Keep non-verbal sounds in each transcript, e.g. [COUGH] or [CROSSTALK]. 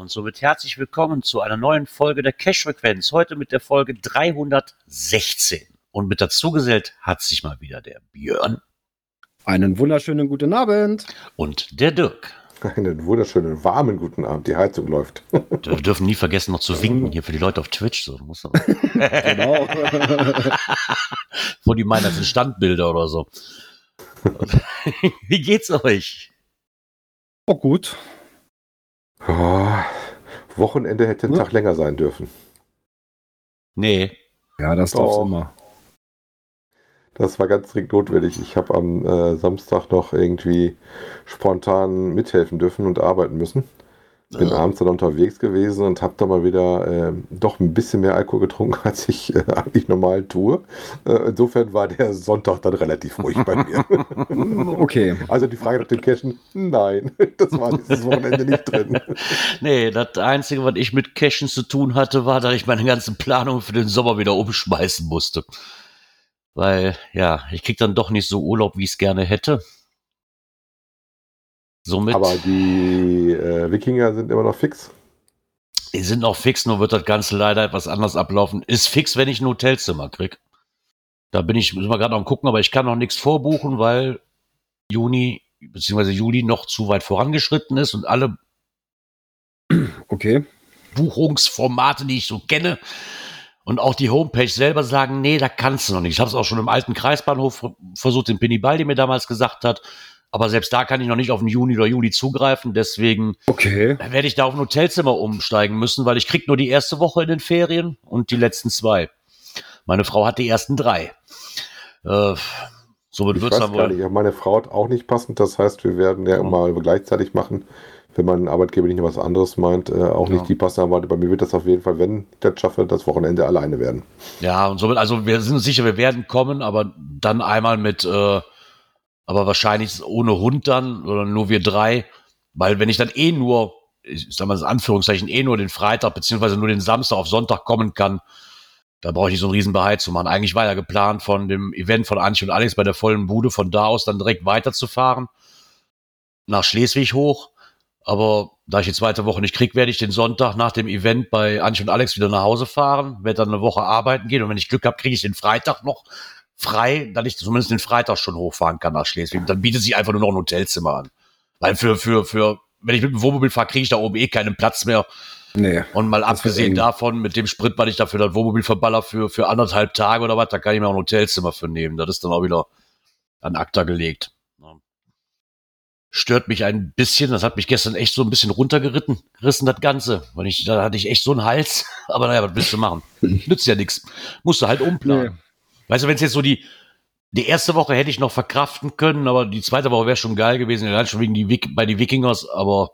Und somit herzlich willkommen zu einer neuen Folge der Cash-Frequenz. Heute mit der Folge 316. Und mit dazu gesellt hat sich mal wieder der Björn. Einen wunderschönen guten Abend. Und der Dirk. Einen wunderschönen, warmen guten Abend. Die Heizung läuft. [LAUGHS] Wir dürfen nie vergessen, noch zu winken hier für die Leute auf Twitch. So, muss genau. [LAUGHS] Wo die meinen, das sind Standbilder oder so. [LAUGHS] Wie geht's euch? Oh, gut. Oh, Wochenende hätte einen Ja. Tag länger sein dürfen. Nee. Ja, das darf Doch. immer. Das war ganz dringend notwendig. Ich habe am äh, Samstag noch irgendwie spontan mithelfen dürfen und arbeiten müssen. Bin abends dann unterwegs gewesen und habe da mal wieder äh, doch ein bisschen mehr Alkohol getrunken, [LAUGHS] als ich äh, eigentlich normal tue. Äh, insofern war der Sonntag dann relativ ruhig bei mir. [LAUGHS] Okay. also die Frage nach dem Cashen, nein, [LAUGHS] das war dieses Wochenende nicht drin. Nee, das Einzige, was ich mit Cashen zu tun hatte, war, dass ich meine ganzen Planungen für den Sommer wieder umschmeißen musste. Weil, ja, ich krieg dann doch nicht so Urlaub, wie ich es gerne hätte. Somit, Aber die äh, Wikinger sind immer noch fix. die sind noch fix, nur wird das Ganze leider etwas anders ablaufen. Ist fix, wenn ich ein Hotelzimmer krieg. Da bin ich, müssen wir gerade noch gucken, aber ich kann noch nichts vorbuchen, weil Juni bzw. Juli noch zu weit vorangeschritten ist und alle [CLEARS THROAT] Okay. Buchungsformate, die ich so kenne. Und auch die Homepage selber sagen, nee, da kannst du noch nicht. Ich habe es auch schon im alten Kreisbahnhof versucht, den Penny Baldi mir damals gesagt hat. Aber selbst da kann ich noch nicht auf den Juni oder Juli zugreifen. Deswegen Okay. werde ich da auf ein Hotelzimmer umsteigen müssen, weil ich krieg nur die erste Woche in den Ferien und die letzten zwei. Meine Frau hat die ersten drei. Äh, somit wird's weiß dann wohl. nicht, meine Frau hat auch nicht passend. Das heißt, wir werden ja Ja. mal gleichzeitig machen, wenn mein Arbeitgeber nicht noch was anderes meint, äh, auch Ja. nicht die passende erwartet. Bei mir wird das auf jeden Fall, wenn ich das schaffe, das Wochenende alleine werden. Ja, und somit, also wir sind uns sicher, wir werden kommen, aber dann einmal mit, äh, aber wahrscheinlich ohne Hund dann oder nur wir drei, weil wenn ich dann eh nur, ich sag mal in Anführungszeichen, eh nur den Freitag beziehungsweise nur den Samstag auf Sonntag kommen kann, da brauche ich nicht so einen riesen Behai zu machen. Eigentlich war ja geplant von dem Event von Antje und Alex bei der vollen Bude von da aus dann direkt weiterzufahren nach Schleswig hoch. Aber da ich die zweite Woche nicht krieg, werde ich den Sonntag nach dem Event bei Antje und Alex wieder nach Hause fahren, werde dann eine Woche arbeiten gehen und wenn ich Glück habe, kriege ich den Freitag noch frei, dass ich zumindest den Freitag schon hochfahren kann nach Schleswig. Dann bietet sich einfach nur noch ein Hotelzimmer an. Weil für, für, für, wenn ich mit dem Wohnmobil fahre, kriege ich da oben eh keinen Platz mehr. Nee. Und mal abgesehen davon, mit dem Sprit, was ich dafür das Wohnmobil verballer für, für anderthalb Tage oder was, da kann ich mir auch ein Hotelzimmer für nehmen. Das ist dann auch wieder an Akta gelegt. Stört mich ein bisschen, das hat mich gestern echt so ein bisschen runtergeritten, gerissen, das Ganze. Weil ich, da hatte ich echt so einen Hals. [LAUGHS] Aber naja, was willst du machen? [LAUGHS] Nützt ja nichts. Musst du halt umplanen. Weißt du, wenn es jetzt so die, die erste Woche hätte ich noch verkraften können, aber die zweite Woche wäre schon geil gewesen, allein schon wegen die Wik bei die Wikingers, aber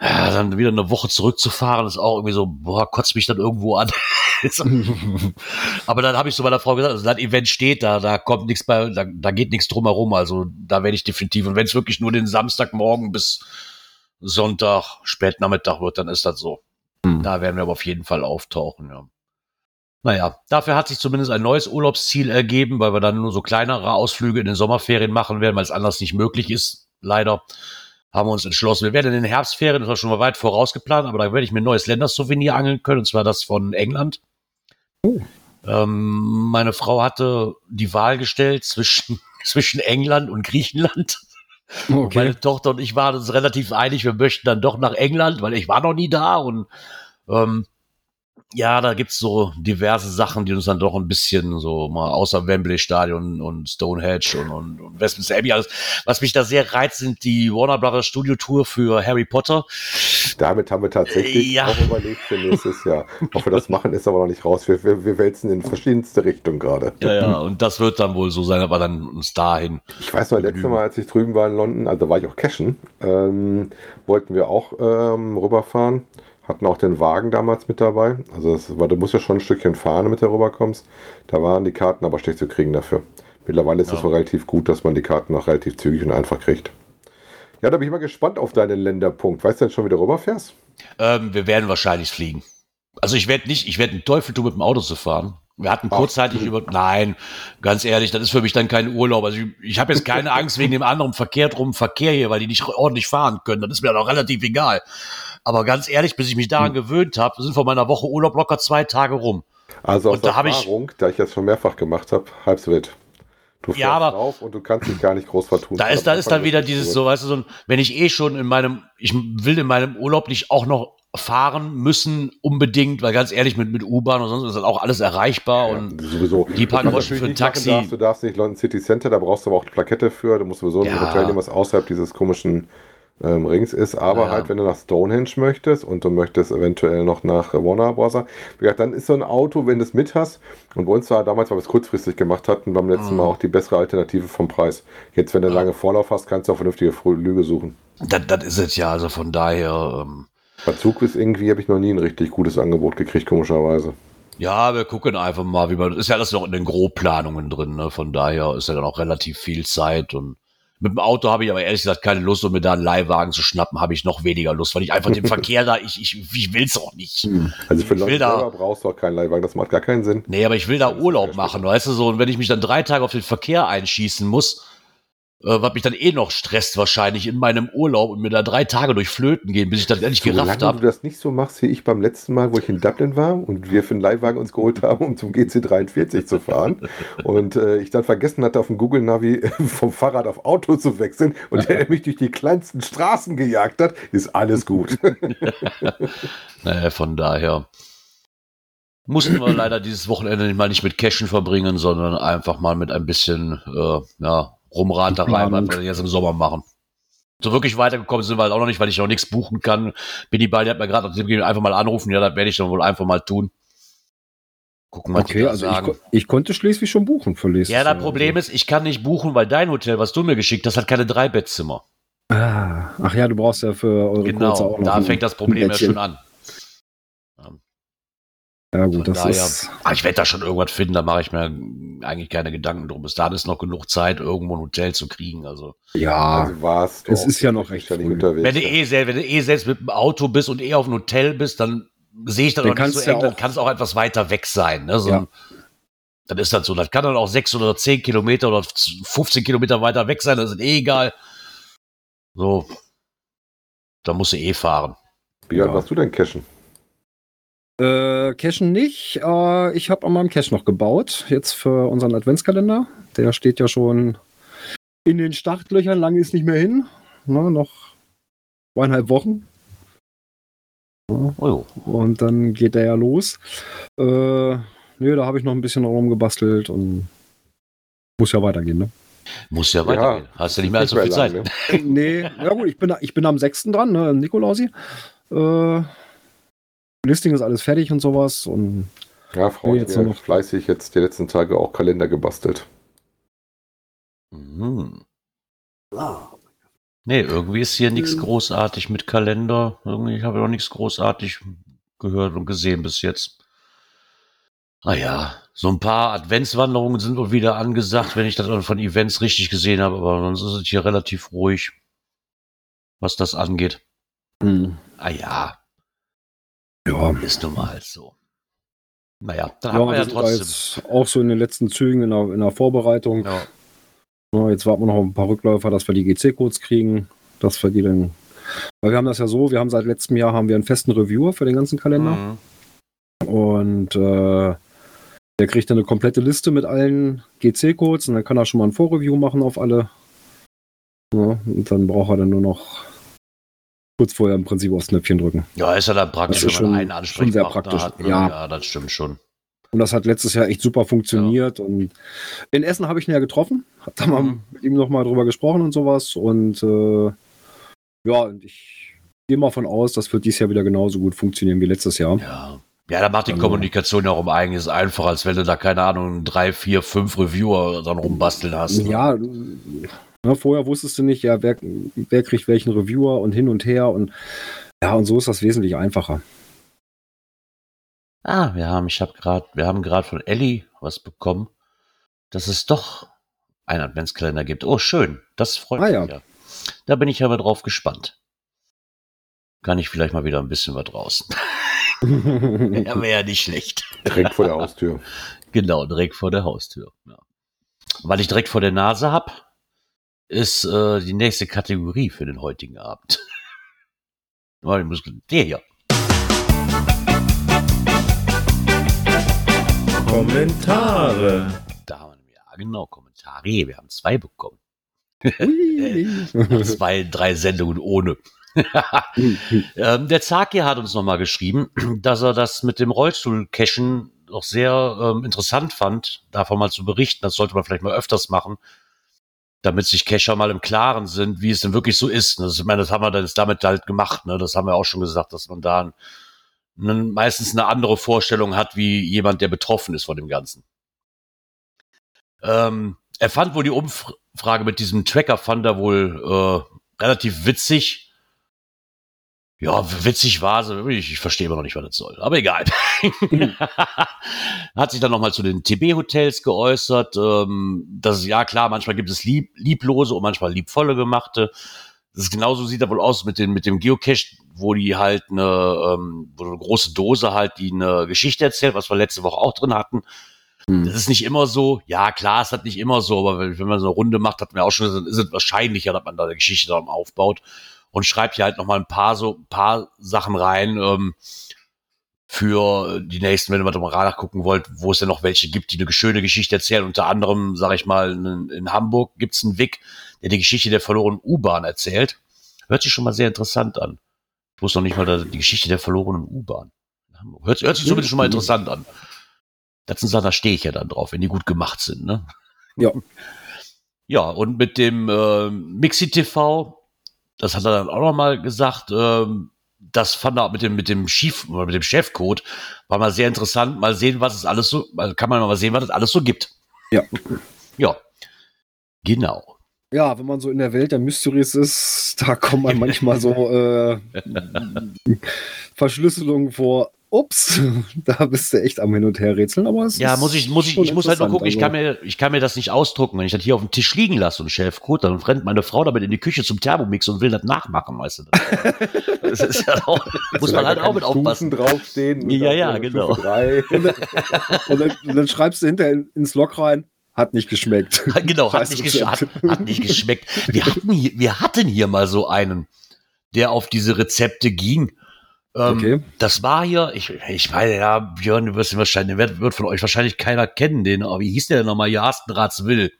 ja, dann wieder eine Woche zurückzufahren, ist auch irgendwie so, boah, kotzt mich dann irgendwo an. [LAUGHS] aber dann habe ich so meiner Frau gesagt, also das Event steht da, da kommt nichts bei, da, da geht nichts drum herum, also da werde ich definitiv, und wenn es wirklich nur den Samstagmorgen bis Sonntag, Spätnachmittag wird, dann ist das so. Hm. Da werden wir aber auf jeden Fall auftauchen, ja. Naja, dafür hat sich zumindest ein neues Urlaubsziel ergeben, weil wir dann nur so kleinere Ausflüge in den Sommerferien machen werden, weil es anders nicht möglich ist. Leider haben wir uns entschlossen. Wir werden in den Herbstferien, das war schon mal weit vorausgeplant, aber da werde ich mir ein neues Ländersouvenir angeln können, und zwar das von England. Oh. Ähm, meine Frau hatte die Wahl gestellt zwischen, [LAUGHS] zwischen England und Griechenland. Und Okay. Meine Tochter und ich waren uns relativ einig, wir möchten dann doch nach England, weil ich war noch nie da und ähm, ja, da gibt's so diverse Sachen, die uns dann doch ein bisschen so mal außer Wembley Stadion und Stonehenge und, und, und Westminster Abbey alles. Was mich da sehr reizt, sind die Warner Brothers Studio Tour für Harry Potter. Damit haben wir tatsächlich Ja. auch überlegt für nächstes Jahr. Ob wir das machen, ist aber noch nicht raus. Wir, wir, wir wälzen in verschiedenste Richtungen gerade. Ja, ja, und das wird dann wohl so sein, aber dann uns dahin. Ich weiß noch, letztes Mal, als ich drüben war in London, also war ich auch cashen, ähm, wollten wir auch ähm, rüberfahren. Hatten auch den Wagen damals mit dabei. Also das war, du musst ja schon ein Stückchen fahren, damit du rüberkommst. Da waren die Karten aber schlecht zu kriegen dafür. Mittlerweile ist es Ja. relativ gut, dass man die Karten noch relativ zügig und einfach kriegt. Ja, da bin ich mal gespannt auf deinen Länderpunkt. Weißt du denn schon, wie du rüberfährst? Ähm, wir werden wahrscheinlich fliegen. Also ich werde nicht, ich werde einen Teufel tun, mit dem Auto zu fahren. Wir hatten Ach, kurzzeitig du. über, nein, ganz ehrlich, das ist für mich dann kein Urlaub. Also ich, ich habe jetzt keine [LAUGHS] Angst wegen dem anderen Verkehr drum Verkehr hier, weil die nicht ordentlich fahren können. Das ist mir doch relativ egal. Aber ganz ehrlich, bis ich mich daran gewöhnt habe, sind von meiner Woche Urlaub locker zwei Tage rum. Also aus Und da hab ich- Erfahrung, da ich das schon mehrfach gemacht habe, halb so wild. Du fährst Ja, aber- drauf und du kannst dich gar nicht groß vertun. Da ist, da ist dann wieder dieses so, weißt du, so ein, wenn ich eh schon in meinem, ich will in meinem Urlaub nicht auch noch fahren müssen unbedingt, weil ganz ehrlich, mit, mit U-Bahn und sonst ist das auch alles erreichbar Ja, und sowieso. die paar Groschen du für ein Taxi. Darfst, du darfst nicht London City Center, da brauchst du aber auch die Plakette für. Du musst sowieso ein Ja. Hotel nehmen, was außerhalb dieses komischen ähm, Rings ist. Aber Ja. halt, wenn du nach Stonehenge möchtest und du möchtest eventuell noch nach Warner Bros., dann ist so ein Auto, wenn du es mit hast. Und bei uns war damals, weil wir es kurzfristig gemacht hatten, beim letzten Mhm. Mal auch die bessere Alternative vom Preis. Jetzt, wenn du lange Vorlauf hast, kannst du auch vernünftige Lüge suchen. das, das ist es ja, also von daher, ähm, Bei Zug ist irgendwie, habe ich noch nie ein richtig gutes Angebot gekriegt, komischerweise. ja, wir gucken einfach mal, wie man, ist ja alles noch in den Grobplanungen drin, ne? von daher ist ja dann auch relativ viel Zeit und mit dem Auto habe ich aber ehrlich gesagt keine Lust, um mir da einen Leihwagen zu schnappen, habe ich noch weniger Lust, weil ich einfach den [LAUGHS] Verkehr da, ich, ich, ich will's auch nicht. Also für Ich will da- brauchst du auch keinen Leihwagen, das macht gar keinen Sinn. Nee, aber ich will da Urlaub machen, weißt du so. Und wenn ich mich dann drei Tage auf den Verkehr einschießen muss, was mich dann eh noch stresst wahrscheinlich in meinem Urlaub und mir da drei Tage durch Flöten gehen, bis ich das endlich gerafft Solange du habe. das nicht so machst wie ich beim letzten Mal, wo ich in Dublin war und wir für einen Leihwagen uns geholt haben, um zum GC43 zu fahren [LAUGHS] und äh, ich dann vergessen hatte, auf dem Google Navi vom Fahrrad auf Auto zu wechseln und [LAUGHS] der mich durch die kleinsten Straßen gejagt hat, ist alles gut. [LAUGHS] Naja, von daher mussten wir [CLEARS THROAT] leider dieses Wochenende mal nicht mit Cashen verbringen, sondern einfach mal mit ein bisschen äh, ja, Rumraterei, was wir jetzt im Sommer machen. So wirklich weitergekommen sind wir halt auch noch nicht, weil ich noch nichts buchen kann. Bini Baldi hat mir gerade auf dem Game einfach mal anrufen. Ja, das werde ich dann wohl einfach mal tun. Gucken, was Okay, also ich, sagen. ko- ich konnte Schleswig schon buchen für Ja, das. Problem ist, ich kann nicht buchen, weil dein Hotel, was du mir geschickt hast, hat keine Dreibettzimmer. Ah, ach ja, du brauchst ja für eure Genau, auch noch da fängt das Problem ja schon an. Ja Von gut, das daher, ist... aber ich werde da schon irgendwas finden, da mache ich mir eigentlich keine Gedanken drum. Bis dahin ist noch genug Zeit, irgendwo ein Hotel zu kriegen. Also, Ja, Also warst Es ist ja noch recht früh. unterwegs. wenn du, eh selbst, wenn du eh selbst mit dem Auto bist und eh auf ein Hotel bist, dann sehe ich das Dann noch nicht so du ja eng, dann kann es auch etwas weiter weg sein. Ne? So, Ja. Dann ist das so. Das kann dann auch sechs oder zehn Kilometer oder 15 Kilometer weiter weg sein, das ist eh egal. So, da musst du eh fahren. Wie alt Ja. warst du denn cashen? Äh, Cashen nicht. Äh, ich habe an meinem Cache noch gebaut, jetzt für unseren Adventskalender. Der steht ja schon in den Startlöchern, lange ist nicht mehr hin. Na, noch zweieinhalb Wochen. Ja, Oh, und dann geht der ja los. Äh, nö, da habe ich noch ein bisschen rumgebastelt und muss ja weitergehen, ne? muss ja weitergehen. Hast du nicht mehr als so viel Zeit. lang, ne? nee, ja gut, ich bin, ich bin am 6. dran, ne, Nikolausi. Äh, Listing ist alles fertig und sowas und Ja, Frau, hat jetzt noch- fleißig jetzt die letzten Tage auch Kalender gebastelt. Mhm. Nee, irgendwie ist hier nichts großartig mit Kalender. Irgendwie habe ich noch nichts großartig gehört und gesehen bis jetzt. Ah ja, so ein paar Adventswanderungen sind wohl wieder angesagt, wenn ich das von Events richtig gesehen habe, aber sonst ist es hier relativ ruhig, was das angeht. hm, Ah ja, ja. ist nun mal so. Naja, dann Ja, haben wir ja da trotzdem. jetzt auch so in den letzten Zügen in der, in der Vorbereitung. Ja. Ja, jetzt warten wir noch auf ein paar Rückläufer, dass wir die GC-Codes kriegen, dass wir die dann. Weil wir haben das ja so, wir haben seit letztem Jahr haben wir einen festen Reviewer für den ganzen Kalender. Mhm. Und äh, der kriegt dann eine komplette Liste mit allen GC-Codes und dann kann er schon mal ein Vorreview machen auf alle. Ja, und dann braucht er dann nur noch kurz vorher im Prinzip aufs Knöpfchen drücken. Ja, ist ja dann praktisch, Das ist wenn man schon- einen schon sehr praktisch, hat. Ne? ja. ja, das stimmt schon. Und das hat letztes Jahr echt super funktioniert. Und in Essen habe ich ihn ja getroffen, hab da mal Mhm. mit ihm nochmal drüber gesprochen und sowas. Und äh, ja, und ich gehe mal von aus, das wird dieses Jahr wieder genauso gut funktionieren wie letztes Jahr. Ja. Ja, da macht die Also- Kommunikation ja auch um einiges einfacher, als wenn du da, keine Ahnung, drei, vier, fünf Reviewer dann rumbasteln hast. ne? Ja, ne, vorher wusstest du nicht, ja, wer, wer kriegt welchen Reviewer und hin und her. Und ja, und so ist das wesentlich einfacher. Ah, wir haben, ich habe gerade, wir haben gerade von Ellie was bekommen, dass es doch einen Adventskalender gibt. Oh, schön. Das freut Ah, mich ja. ja. Da bin ich ja mal drauf gespannt. Kann ich vielleicht mal wieder ein bisschen was draußen. [LAUGHS] ja, wäre ja nicht schlecht. Direkt vor der Haustür. [LAUGHS] Genau, direkt vor der Haustür. Ja. Weil ich direkt vor der Nase hab, ist äh, die nächste Kategorie für den heutigen Abend. Weil ich muss- Der hier. Kommentare. Da haben wir, ja genau, Kommentare. Wir haben zwei bekommen. [LAUGHS] Zwei, drei Sendungen ohne. [LAUGHS] ähm, der Zaki hat uns nochmal geschrieben, dass er das mit dem Rollstuhl-Cashen doch sehr ähm, interessant fand, davon mal zu berichten. Das sollte man vielleicht mal öfters machen, damit sich Cacher mal im Klaren sind, wie es denn wirklich so ist. Das, ich meine, das haben wir dann damit halt gemacht. Ne? Das haben wir auch schon gesagt, dass man da ein, ein, meistens eine andere Vorstellung hat, wie jemand, der betroffen ist von dem Ganzen. Ähm, er fand wohl die Umfrage mit diesem Tracker, fand er wohl äh, relativ witzig. Ja, witzig war sie. Ich, ich verstehe immer noch nicht, was das soll. Aber egal. [LAUGHS] Hat sich dann nochmal zu den TB-Hotels geäußert. Ähm, dass, ja klar, manchmal gibt es lieb, lieblose und manchmal liebvolle gemachte. Das ist genauso sieht er wohl aus mit, den, mit dem Geocache, wo die halt eine, ähm, wo eine große Dose halt, die eine Geschichte erzählt, was wir letzte Woche auch drin hatten. Hm. Das ist nicht immer so. Ja, klar, ist das nicht immer so, aber wenn, wenn man so eine Runde macht, hat man auch schon, ist es wahrscheinlicher, dass man da eine Geschichte dann aufbaut und schreibt hier halt noch mal ein paar so ein paar Sachen rein ähm, für die nächsten, wenn ihr mal drüber nachgucken wollt, wo es denn noch welche gibt, die eine schöne Geschichte erzählen. Unter anderem, sage ich mal, in, in Hamburg gibt's einen Wick, der die Geschichte der verlorenen U-Bahn erzählt. Hört sich schon mal sehr interessant an. Ich wusste noch nicht mal die Geschichte der verlorenen U-Bahn. Hört, hört sich zumindest schon mal interessant an. Das sind Sachen, da stehe ich ja dann drauf, wenn die gut gemacht sind, ne? Ja. Ja, und mit dem äh, Mixi TV, das hat er dann auch noch mal gesagt, ähm, das fand er mit dem, mit dem Schief, oder mit dem Chefcode, war mal sehr interessant. Mal sehen, was es alles so, kann man mal sehen, was es alles so gibt. Ja. Ja. Genau. Ja, wenn man so in der Welt der Mysteries ist, da kommt man manchmal so äh, [LAUGHS] Verschlüsselungen vor. Ups, [LAUGHS] da bist du echt am Hin und Her rätseln, aber es Ja, ist muss ich, muss ich, ich muss halt nur gucken, ich kann mir, ich kann mir das nicht ausdrucken. Wenn ich das hier auf dem Tisch liegen lasse, so ein Chefcode, dann rennt meine Frau damit in die Küche zum Thermomix und will das nachmachen, weißt du. [LAUGHS] Das ist ja auch, [LAUGHS] muss man halt auch mit aufpassen. draufstehen. Ja, ja, genau. Drei. Und dann, und dann schreibst du hinterher in- ins Log rein, hat nicht geschmeckt. Genau, hat nicht, gesch hat, hat nicht geschmeckt. Wir hatten, hier, wir hatten hier mal so einen, der auf diese Rezepte ging. Ähm, Okay. Das war hier, ich, ich meine, ja, Björn, du wirst ihn wahrscheinlich, wird, wird von euch wahrscheinlich keiner kennen, den, aber wie hieß der denn nochmal? Jarsten Ratswill.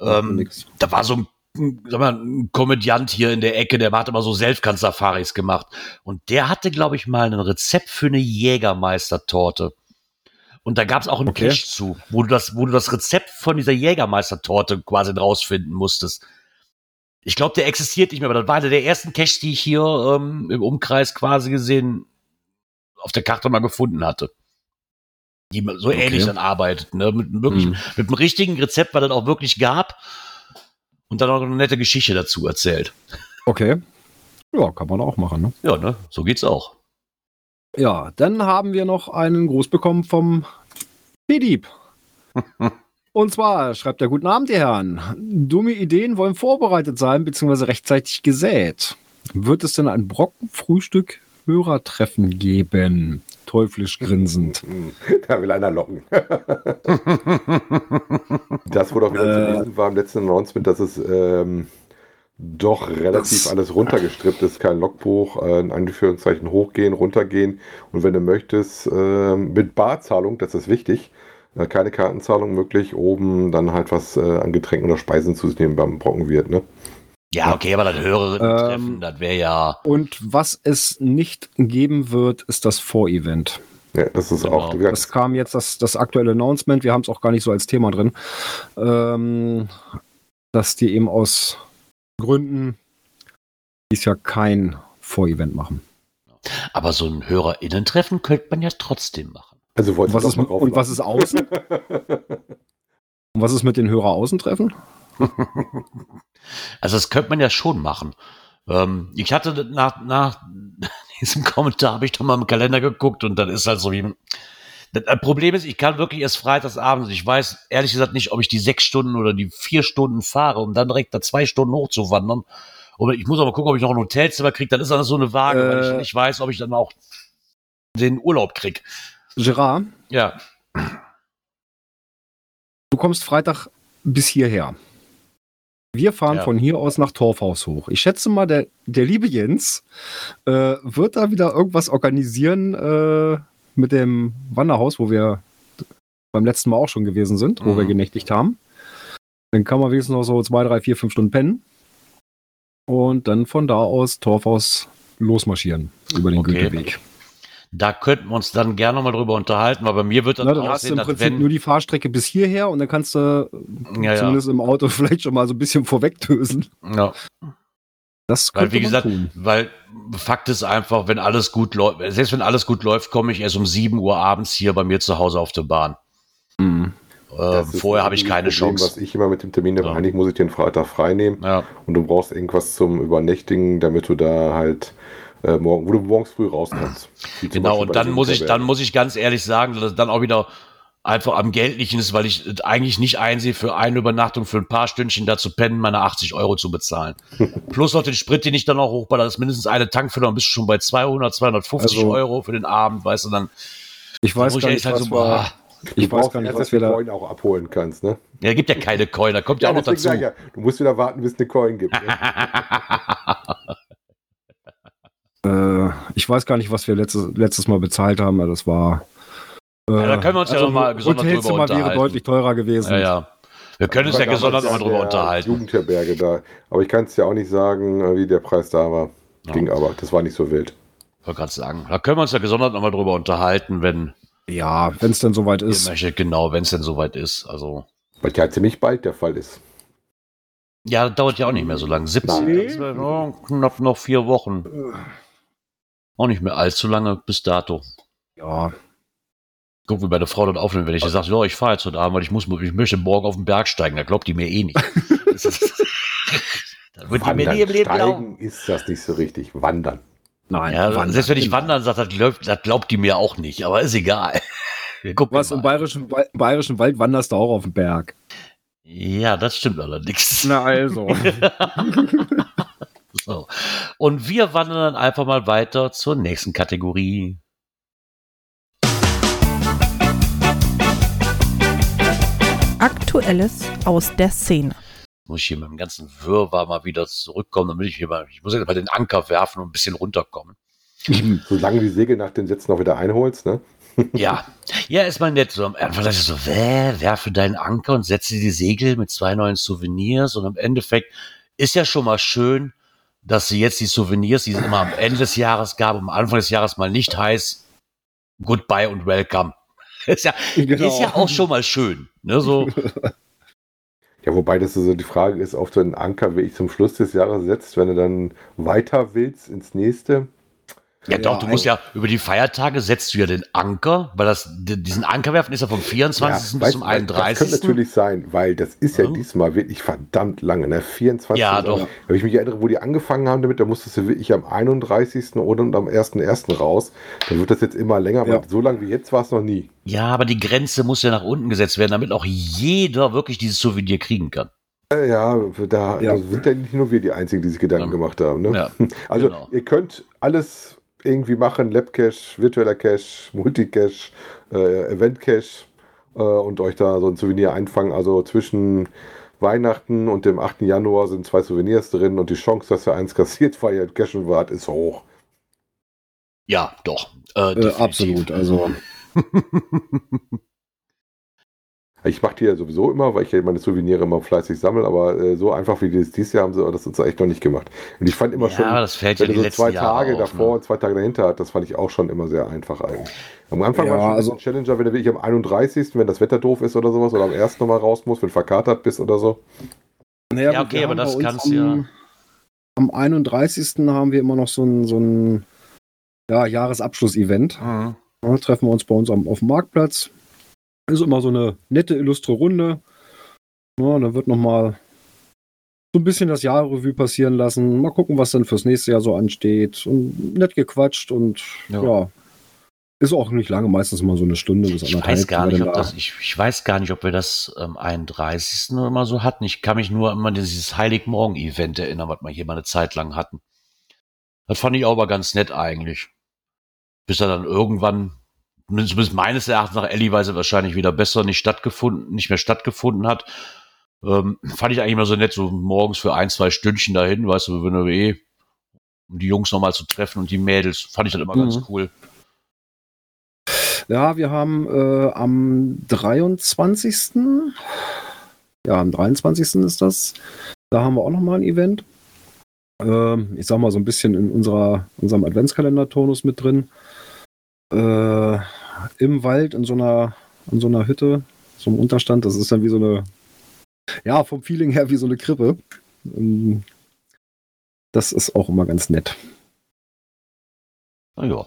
Ähm, Nix. da war so ein, sag mal, ein Komödiant hier in der Ecke, der hat immer so Selbstkanz-Safaris gemacht. Und der hatte, glaube ich, mal ein Rezept für eine Jägermeistertorte. Und da gab es auch einen Okay. Cache zu, wo du das, wo du das Rezept von dieser Jägermeistertorte quasi rausfinden musstest. Ich glaube, der existiert nicht mehr, aber das war einer der ersten Caches, die ich hier ähm, im Umkreis quasi gesehen auf der Karte mal gefunden hatte. Die so Okay. ähnlich dann arbeiteten, ne? Mit, wirklich, Mhm. mit einem richtigen Rezept, was es auch wirklich gab. Und dann auch eine nette Geschichte dazu erzählt. Okay. Ja, kann man auch machen, ne? Ja, ne? So geht's auch. Ja, dann haben wir noch einen Gruß bekommen vom Pidieb. [LAUGHS] Und zwar schreibt er, guten Abend, ihr Herren. Dumme Ideen wollen vorbereitet sein, beziehungsweise rechtzeitig gesät. Wird es denn ein Brockenfrühstück Hörertreffen geben? Teuflisch grinsend. [LAUGHS] Da will einer locken. [LAUGHS] das wurde auch wieder Äh. zu lesen war im letzten Announcement, dass es ähm, doch relativ Das- alles runtergestrippt ist. Kein Logbuch, äh, in Anführungszeichen hochgehen, runtergehen. Und wenn du möchtest, ähm, mit Barzahlung, das ist wichtig, äh, keine Kartenzahlung möglich, oben dann halt was äh, an Getränken oder Speisen zu sich nehmen beim Brocken wird. Ne? Ja, okay, aber dann höhere Treffen, Ähm, das wäre ja. Und was es nicht geben wird, ist das Vorevent. Ja, das ist Genau. auch. Gesagt, Es kam jetzt das, das aktuelle Announcement, wir haben es auch gar nicht so als Thema drin, ähm, dass die eben aus Gründen dies Jahr kein Vorevent machen. Aber so ein HörerInnen-Treffen könnte man ja trotzdem machen. Also wolltest Was ist, mal und was ist außen? [LAUGHS] Und was ist mit den Hörer-Außentreffen? [LAUGHS] Also das könnte man ja schon machen. Ähm, ich hatte nach, nach [LAUGHS] diesem Kommentar habe ich doch mal im Kalender geguckt und dann ist halt so wie. Das Problem ist, ich kann wirklich erst freitagsabends. Ich weiß ehrlich gesagt nicht, ob ich die sechs Stunden oder die vier Stunden fahre, um dann direkt da zwei Stunden hochzuwandern. Und ich muss aber gucken, ob ich noch ein Hotelzimmer kriege. Dann ist das so eine Waage, weil ich Äh. nicht weiß, ob ich dann auch den Urlaub krieg. Gerard, Ja, du kommst Freitag bis hierher. Wir fahren Ja. von hier aus nach Torfhaus hoch. Ich schätze mal, der, der liebe Jens äh, wird da wieder irgendwas organisieren äh, mit dem Wanderhaus, wo wir beim letzten Mal auch schon gewesen sind, wo Mhm. wir genächtigt haben. Dann kann man wenigstens noch so zwei, drei, vier, fünf Stunden pennen. Und dann von da aus Torfhaus losmarschieren über den Okay. Güteweg. Da könnten wir uns dann gerne noch mal drüber unterhalten, weil bei mir wird dann Na, dann hast du aussehen, im dass Prinzip wenn, nur die Fahrstrecke bis hierher und dann kannst du ja, ja, zumindest im Auto [LAUGHS] vielleicht schon mal so ein bisschen vorwegdösen. ja. Das Weil, wie gesagt, tun. weil Fakt ist einfach, wenn alles gut läuft, selbst wenn alles gut läuft, komme ich erst um 7 Uhr abends hier bei mir zu Hause auf der Bahn. Mhm. Äh, das vorher habe ich ein keine Problem, Chance. Was ich immer mit dem Termin habe, Ja. eigentlich muss ich den Freitag frei nehmen Ja, und du brauchst irgendwas zum Übernächtigen, damit du da halt äh, morgen, wo du morgens früh raus kannst. Genau. Und dann muss ich, dann muss ich ganz ehrlich sagen, dass es dann auch wieder einfach am Geldlichen ist, weil ich eigentlich nicht einsehe, für eine Übernachtung für ein paar Stündchen da zu pennen, meine 80 Euro zu bezahlen. [LAUGHS] Plus noch den Sprit, den ich dann auch hochballer, das ist mindestens eine Tankfüllung, dann bist du schon bei 200, 250 Also- Euro für den Abend, weißt du, dann Ich weiß muss gar ich nicht, halt was so, boah, ich Du weiß gar nicht, was dass wir du da. Coin auch abholen kannst, ne? ja, gibt ja keine Coin, da kommt ja, auch noch dazu. ich ja, du musst wieder warten, bis es eine Coin gibt. Ne? [LAUGHS] Äh, ich weiß gar nicht, was wir letztes, letztes Mal bezahlt haben. aber Das war. Äh, Ja, da können wir uns ja noch mal gesondert drüber Hotelzimmer wäre unterhalten. deutlich teurer gewesen. Ja, ja. Wir können uns ja gesondert nochmal drüber unterhalten. Jugendherberge da. Aber ich kann es ja auch nicht sagen, äh, wie der Preis da war. Ja. Ging aber, das war nicht so wild. Ich wollte gerade sagen. Da können wir uns ja gesondert nochmal drüber unterhalten, wenn Ja, wenn es dann soweit ist. möchtet, genau, wenn es denn soweit ist. Also, Was ja ziemlich bald der Fall ist. ja, das dauert ja auch nicht mehr so lange. 17, Nein. das wär noch, knapp noch vier Wochen. Auch nicht mehr allzu lange bis dato. Ja, Guck, wie meine Frau dann aufnimmt, wenn ich ihr sage, ja, ich fahre jetzt heute Abend, weil ich muss, ich möchte morgen auf den Berg steigen. Da glaubt die mir eh nicht. [LAUGHS] Das wird die mir nie im Leben glauben. Steigen ist das nicht so richtig. Wandern. nein. Ja, wandern. selbst wenn ich wandern sage, das glaubt, das glaubt die mir auch nicht, aber ist egal. [LAUGHS] Gucken Was im bayerischen, im bayerischen Wald wanderst du auch auf den Berg. Ja, das stimmt allerdings. Na also. [LAUGHS] So. Und wir wandern dann einfach mal weiter zur nächsten Kategorie. Aktuelles aus der Szene. Muss ich hier mit dem ganzen Wirrwarr mal wieder zurückkommen, damit ich hier mal, ich muss jetzt mal den Anker werfen und ein bisschen runterkommen. Solange die Segel nach den Sätzen noch wieder einholst, ne? [LAUGHS] Ja, ja, ist mal nett. So am Anfang dachte ich so, wä, werfe deinen Anker und setze die Segel mit zwei neuen Souvenirs. Und im Endeffekt ist ja schon mal schön, dass sie jetzt die Souvenirs, die es immer am Ende des Jahres gab, am Anfang des Jahres mal nicht heißt Goodbye und Welcome. [LAUGHS] Ist ja, Genau. ist ja auch schon mal schön. Ne, so, [LAUGHS] Ja, wobei das so die Frage ist, ob du einen Anker wirklich zum Schluss des Jahres setzt, wenn du dann weiter willst ins nächste. Ja, doch, du musst ja über die Feiertage setzt du ja den Anker, weil das, diesen Anker werfen ist ja vom 24. bis weißt zum du, Das könnte 31. natürlich sein, weil das ist ja Ja. diesmal wirklich verdammt lange, ne? 24 Ja, doch. Wenn ich mich erinnere, wo die angefangen haben damit, da musstest du wirklich am 31. oder und am 1.1. raus. Dann wird das jetzt immer länger, aber Ja. so lange wie jetzt war es noch nie. Ja, aber die Grenze muss ja nach unten gesetzt werden, damit auch jeder wirklich dieses Souvenir kriegen kann. Äh, Ja, da Ja. sind ja nicht nur wir die Einzigen, die sich Gedanken Ja. gemacht haben. Ne? Ja, [LAUGHS] Also genau. ihr könnt alles irgendwie machen, Labcache, virtueller Cache, [LAUGHS] Multicache, äh, Eventcache äh, und euch da so ein Souvenir einfangen. Also zwischen Weihnachten und dem 8. Januar sind zwei Souvenirs drin und die Chance, dass ihr eins kassiert, weil ihr cashen wart, ist hoch. Ja, doch. Äh, Äh, absolut. Also, Ich mache die ja sowieso immer, weil ich ja meine Souvenire immer fleißig sammle, aber äh, so einfach wie die es dieses Jahr haben sie das uns echt noch nicht gemacht. Und ich fand immer Ja, schon, das fällt wenn ja du die so zwei Tage auf, davor ne? und zwei Tage dahinter hat, das fand ich auch schon immer sehr einfach eigentlich. Am Anfang Ja, war schon also- ein Challenger, wenn du wirklich am 31., wenn das Wetter doof ist oder sowas, oder am 1. nochmal raus musst, wenn du verkatert bist oder so. Naja, Ja, okay, aber das kannst am, ja- Am 31. haben wir immer noch so ein, so ein ja, Jahresabschluss-Event. Mhm. Ja, treffen wir uns bei uns am, auf dem Marktplatz. Ist immer so eine nette, illustre Runde. Ja, da wird nochmal so ein bisschen das Jahrrevue passieren lassen. Mal gucken, was dann fürs nächste Jahr so ansteht. Und nett gequatscht und Ja. ja. Ist auch nicht lange, meistens immer so eine Stunde bis Ich anderthalb. weiß gar nicht, ob da- das, ich, ich weiß gar nicht, ob wir das am 31. immer so hatten. Ich kann mich nur immer an dieses Heiligmorgen-Event erinnern, was wir hier mal eine Zeit lang hatten. Das fand ich auch aber ganz nett eigentlich. Bis er dann irgendwann, zumindest meines Erachtens nach Ellie-Weise wahrscheinlich wieder besser nicht stattgefunden, nicht mehr stattgefunden hat. Ähm, fand ich eigentlich immer so nett, so morgens für ein, zwei Stündchen dahin, weißt du, wenn du eh, um die Jungs nochmal zu treffen und die Mädels, fand ich das immer ganz Mhm. cool. Ja, wir haben äh, am 23. Ja, am 23. ist das. Da haben wir auch nochmal ein Event. Ähm, ich sag mal so ein bisschen in unserer, unserem Adventskalender-Tonus mit drin. Äh, Im Wald, in so einer, in so einer Hütte, so einem Unterstand. Das ist dann wie so eine, ja, vom Feeling her wie so eine Krippe. Ähm, das ist auch immer ganz nett. Na ja.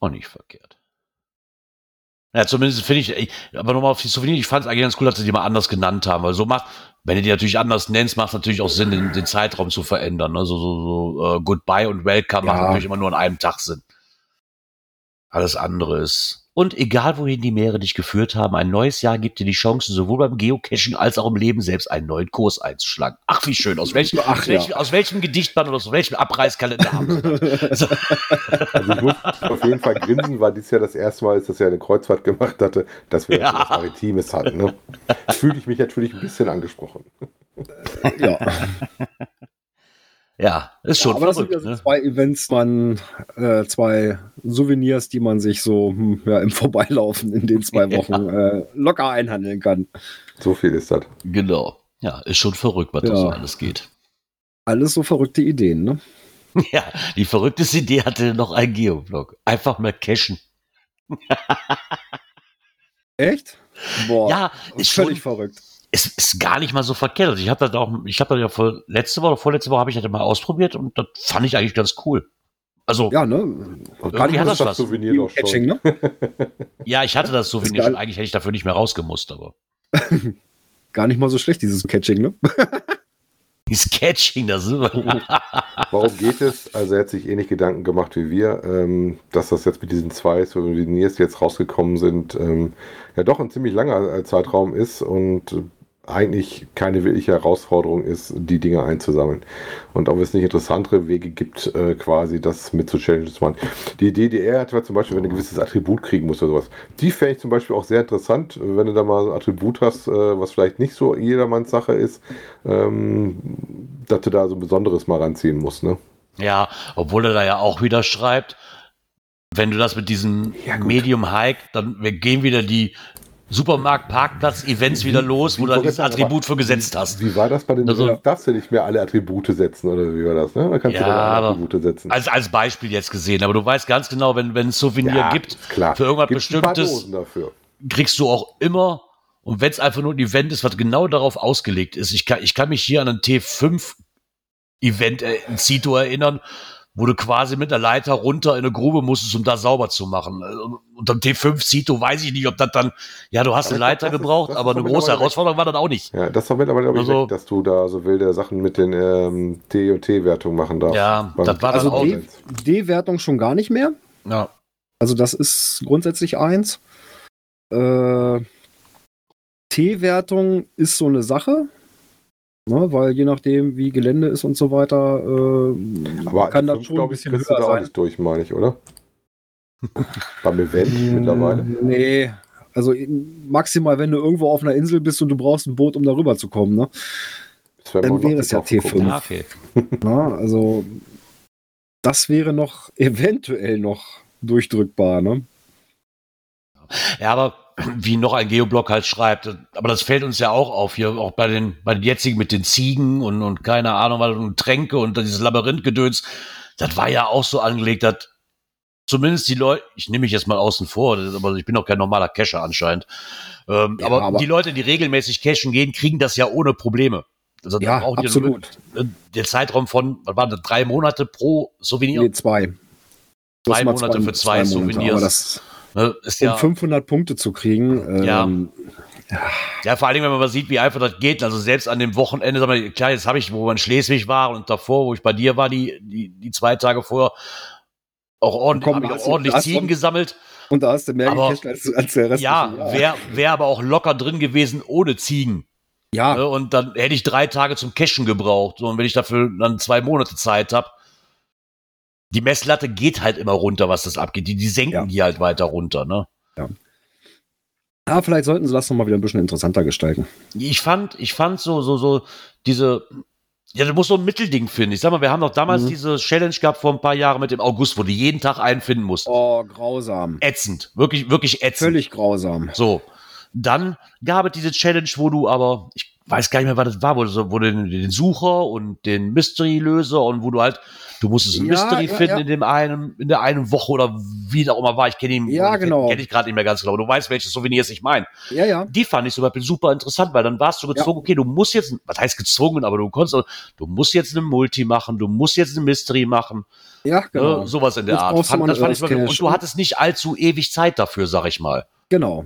Auch nicht verkehrt. Ja, zumindest finde ich, ich, aber nochmal auf die Souvenir, ich fand es eigentlich ganz cool, dass sie die mal anders genannt haben, weil so macht, wenn du die natürlich anders nennst, macht es natürlich auch Sinn, den, den Zeitraum zu verändern. Ne? So, so, äh, Goodbye und Welcome macht Ja. natürlich immer nur an einem Tag Sinn. Alles andere ist. Und egal wohin die Meere dich geführt haben, ein neues Jahr gibt dir die Chance, sowohl beim Geocaching als auch im Leben selbst einen neuen Kurs einzuschlagen. Ach, wie schön. Aus welchem, Ach, aus welchem, ja. aus welchem Gedichtband oder aus welchem Abreißkalender haben sie das? [LAUGHS] Also ich muss auf jeden Fall grinsen, weil dies ja das erste Mal ist, dass er eine Kreuzfahrt gemacht hatte, dass wir Ja. was Maritimes hatten. Ne? Fühle ich mich natürlich ein bisschen angesprochen. ja. [LAUGHS] Ja, ist schon aber das sind verrückt. ja so ne? zwei Events, man, äh, zwei Souvenirs, die man sich so hm, ja, im [LAUGHS] Vorbeilaufen in den zwei [LAUGHS] Wochen äh, locker einhandeln kann. So viel ist das. Genau. Ja, ist schon verrückt, was da Ja. so alles geht. Alles so verrückte Ideen, ne? [LAUGHS] Ja, die verrückteste Idee hatte noch ein Geoblog. Einfach mal cashen. Echt? Boah, Ja, ist schon, völlig verrückt. Es ist gar nicht mal so verkehrt. Also ich habe das auch, ich habe das ja vor, letzte Woche, vorletzte Woche habe ich das mal ausprobiert und das fand ich eigentlich ganz cool. Also, ja, Ja, ne? Irgendwie hat das was. Souvenir doch schon. ne? [LAUGHS] ich hatte das Souvenir geil. schon. Eigentlich hätte ich dafür nicht mehr rausgemusst, aber. [LAUGHS] Gar nicht mal so schlecht, dieses Catching, ne? [LAUGHS] Dieses Catching, das ist Warum geht es? Also er hat sich ähnlich Gedanken gemacht wie wir, ähm, dass das jetzt mit diesen zwei Souvenirs, die jetzt rausgekommen sind, ähm, ja doch ein ziemlich langer Zeitraum ist und äh, eigentlich keine wirkliche Herausforderung ist, die Dinge einzusammeln. Und ob es nicht interessantere Wege gibt, äh, quasi das mit zu Challenges zu machen. Die er hat, zum Beispiel, wenn du ein gewisses Attribut kriegen musst oder sowas. Die fände ich zum Beispiel auch sehr interessant, wenn du da mal so ein Attribut hast, äh, was vielleicht nicht so jedermanns Sache ist, ähm, dass du da so ein besonderes mal ranziehen musst. Ne? Ja, obwohl er da ja auch wieder schreibt, wenn du das mit diesem Ja. Medium Hike, dann wir gehen wieder die Supermarkt-Parkplatz-Events wieder los, wo du sagen, Attribut für gesetzt hast. Wie war das bei den, Also- darfst du nicht mehr alle Attribute setzen oder wie war das? Ne? Da kannst Ja, du alle Attribute setzen. Als, als Beispiel jetzt gesehen, aber du weißt ganz genau, wenn, wenn es Souvenir Ja, gibt, klar. für irgendwas Gibt's Bestimmtes, kriegst du auch immer, und wenn es einfach nur ein Event ist, was genau darauf ausgelegt ist, ich kann, ich kann mich hier an ein T5-Event äh, in Zito erinnern, wo du quasi mit der Leiter runter in eine Grube musstest, um da sauber zu machen. Und am T5 Zito weiß ich nicht, ob das dann, ja, du hast Aber eine Leiter ist- gebraucht, aber eine große Herausforderung war das auch nicht. Ja, das war mittlerweile, glaube ich, Also- weg, dass du da so wilde Sachen mit den ähm, T- und T-Wertung machen darfst. Ja, Beim- das war dann Also auch. D- D-Wertung schon gar nicht mehr. Ja. Also das ist grundsätzlich eins. Äh, T-Wertung ist so eine Sache, ne, weil je nachdem, wie Gelände ist und so weiter, äh, Aber kann das schon ein bisschen höher da auch sein. nicht durch, meine ich, oder? [LAUGHS] Beim Event mittlerweile. Nee, also maximal, wenn du irgendwo auf einer Insel bist und du brauchst ein Boot, um darüber zu kommen. Ne? Das wäre Dann wäre es ja drauf geguckt. T5. ja, okay. [LAUGHS] Na, also das wäre noch [LAUGHS] eventuell noch durchdrückbar. Ne? Ja, aber wie noch ein Geoblog halt schreibt, aber das fällt uns ja auch auf hier, auch bei den, bei den jetzigen mit den Ziegen und, und keine Ahnung, was und Tränke und dieses Labyrinthgedöns, das war ja auch so angelegt, dass zumindest die Leute, ich nehme mich jetzt mal außen vor, aber ich bin auch kein normaler Cacher anscheinend, ähm, Ja, aber, aber- die Leute, die regelmäßig cashen gehen, kriegen das ja ohne Probleme. Also Ja, absolut. nur- Der Zeitraum von, was waren das, drei Monate pro Souvenir? Nee, zwei. Zwei Monate für zwei Souvenirs. Aber das, Ne, ist um ja, 500 Punkte zu kriegen, Ja. ähm, Ja, vor allen Dingen, wenn man mal sieht, wie einfach das geht. Also selbst an dem Wochenende, sag mal, klar, jetzt habe ich, wo wir in Schleswig waren und davor, wo ich bei dir war, die, die, die zwei Tage vorher, auch ordentlich, Komm, hab ich auch ordentlich Ziegen gesammelt. und da hast du mehr Aber- als, als der Rest. Ja, wäre wär aber auch locker drin gewesen ohne Ziegen. ja, Ne? Und dann hätte ich drei Tage zum Cashen gebraucht. Und wenn ich dafür dann zwei Monate Zeit habe, die Messlatte geht halt immer runter, was das abgeht. Die, die senken Ja. die halt weiter runter. Ne? Ah, vielleicht sollten sie das nochmal wieder ein bisschen interessanter gestalten. ich fand, ich fand so, so, so diese, ja, du musst so ein Mittelding finden. Ich sag mal, wir haben doch damals Mhm. diese Challenge gehabt vor ein paar Jahren mit dem August, wo du jeden Tag einen finden musst. Oh, grausam. Ätzend. Wirklich, wirklich ätzend. Völlig grausam. So. Dann gab es diese Challenge, wo du aber, ich weiß gar nicht mehr, was das war, wo so- wo du den, den Sucher und den Mystery-Löser und wo du halt, du musstest ein Ja, Mystery ja, finden ja. in dem einen, in der einen Woche oder wie auch immer war. Ich kenne ihn, Ja, genau. kenne ich gerade nicht mehr ganz genau. Du weißt, welche Souvenirs ich meine. Ja, ja. Die fand ich zum Beispiel super interessant, weil dann warst du gezwungen, okay, du musst jetzt, was heißt gezwungen, aber du konntest, du musst jetzt eine Multi machen, du musst jetzt eine Mystery machen, Ja, genau. äh, sowas in der Art. Fand, das fand ich und du hattest nicht allzu ewig Zeit dafür, sag ich mal. Genau.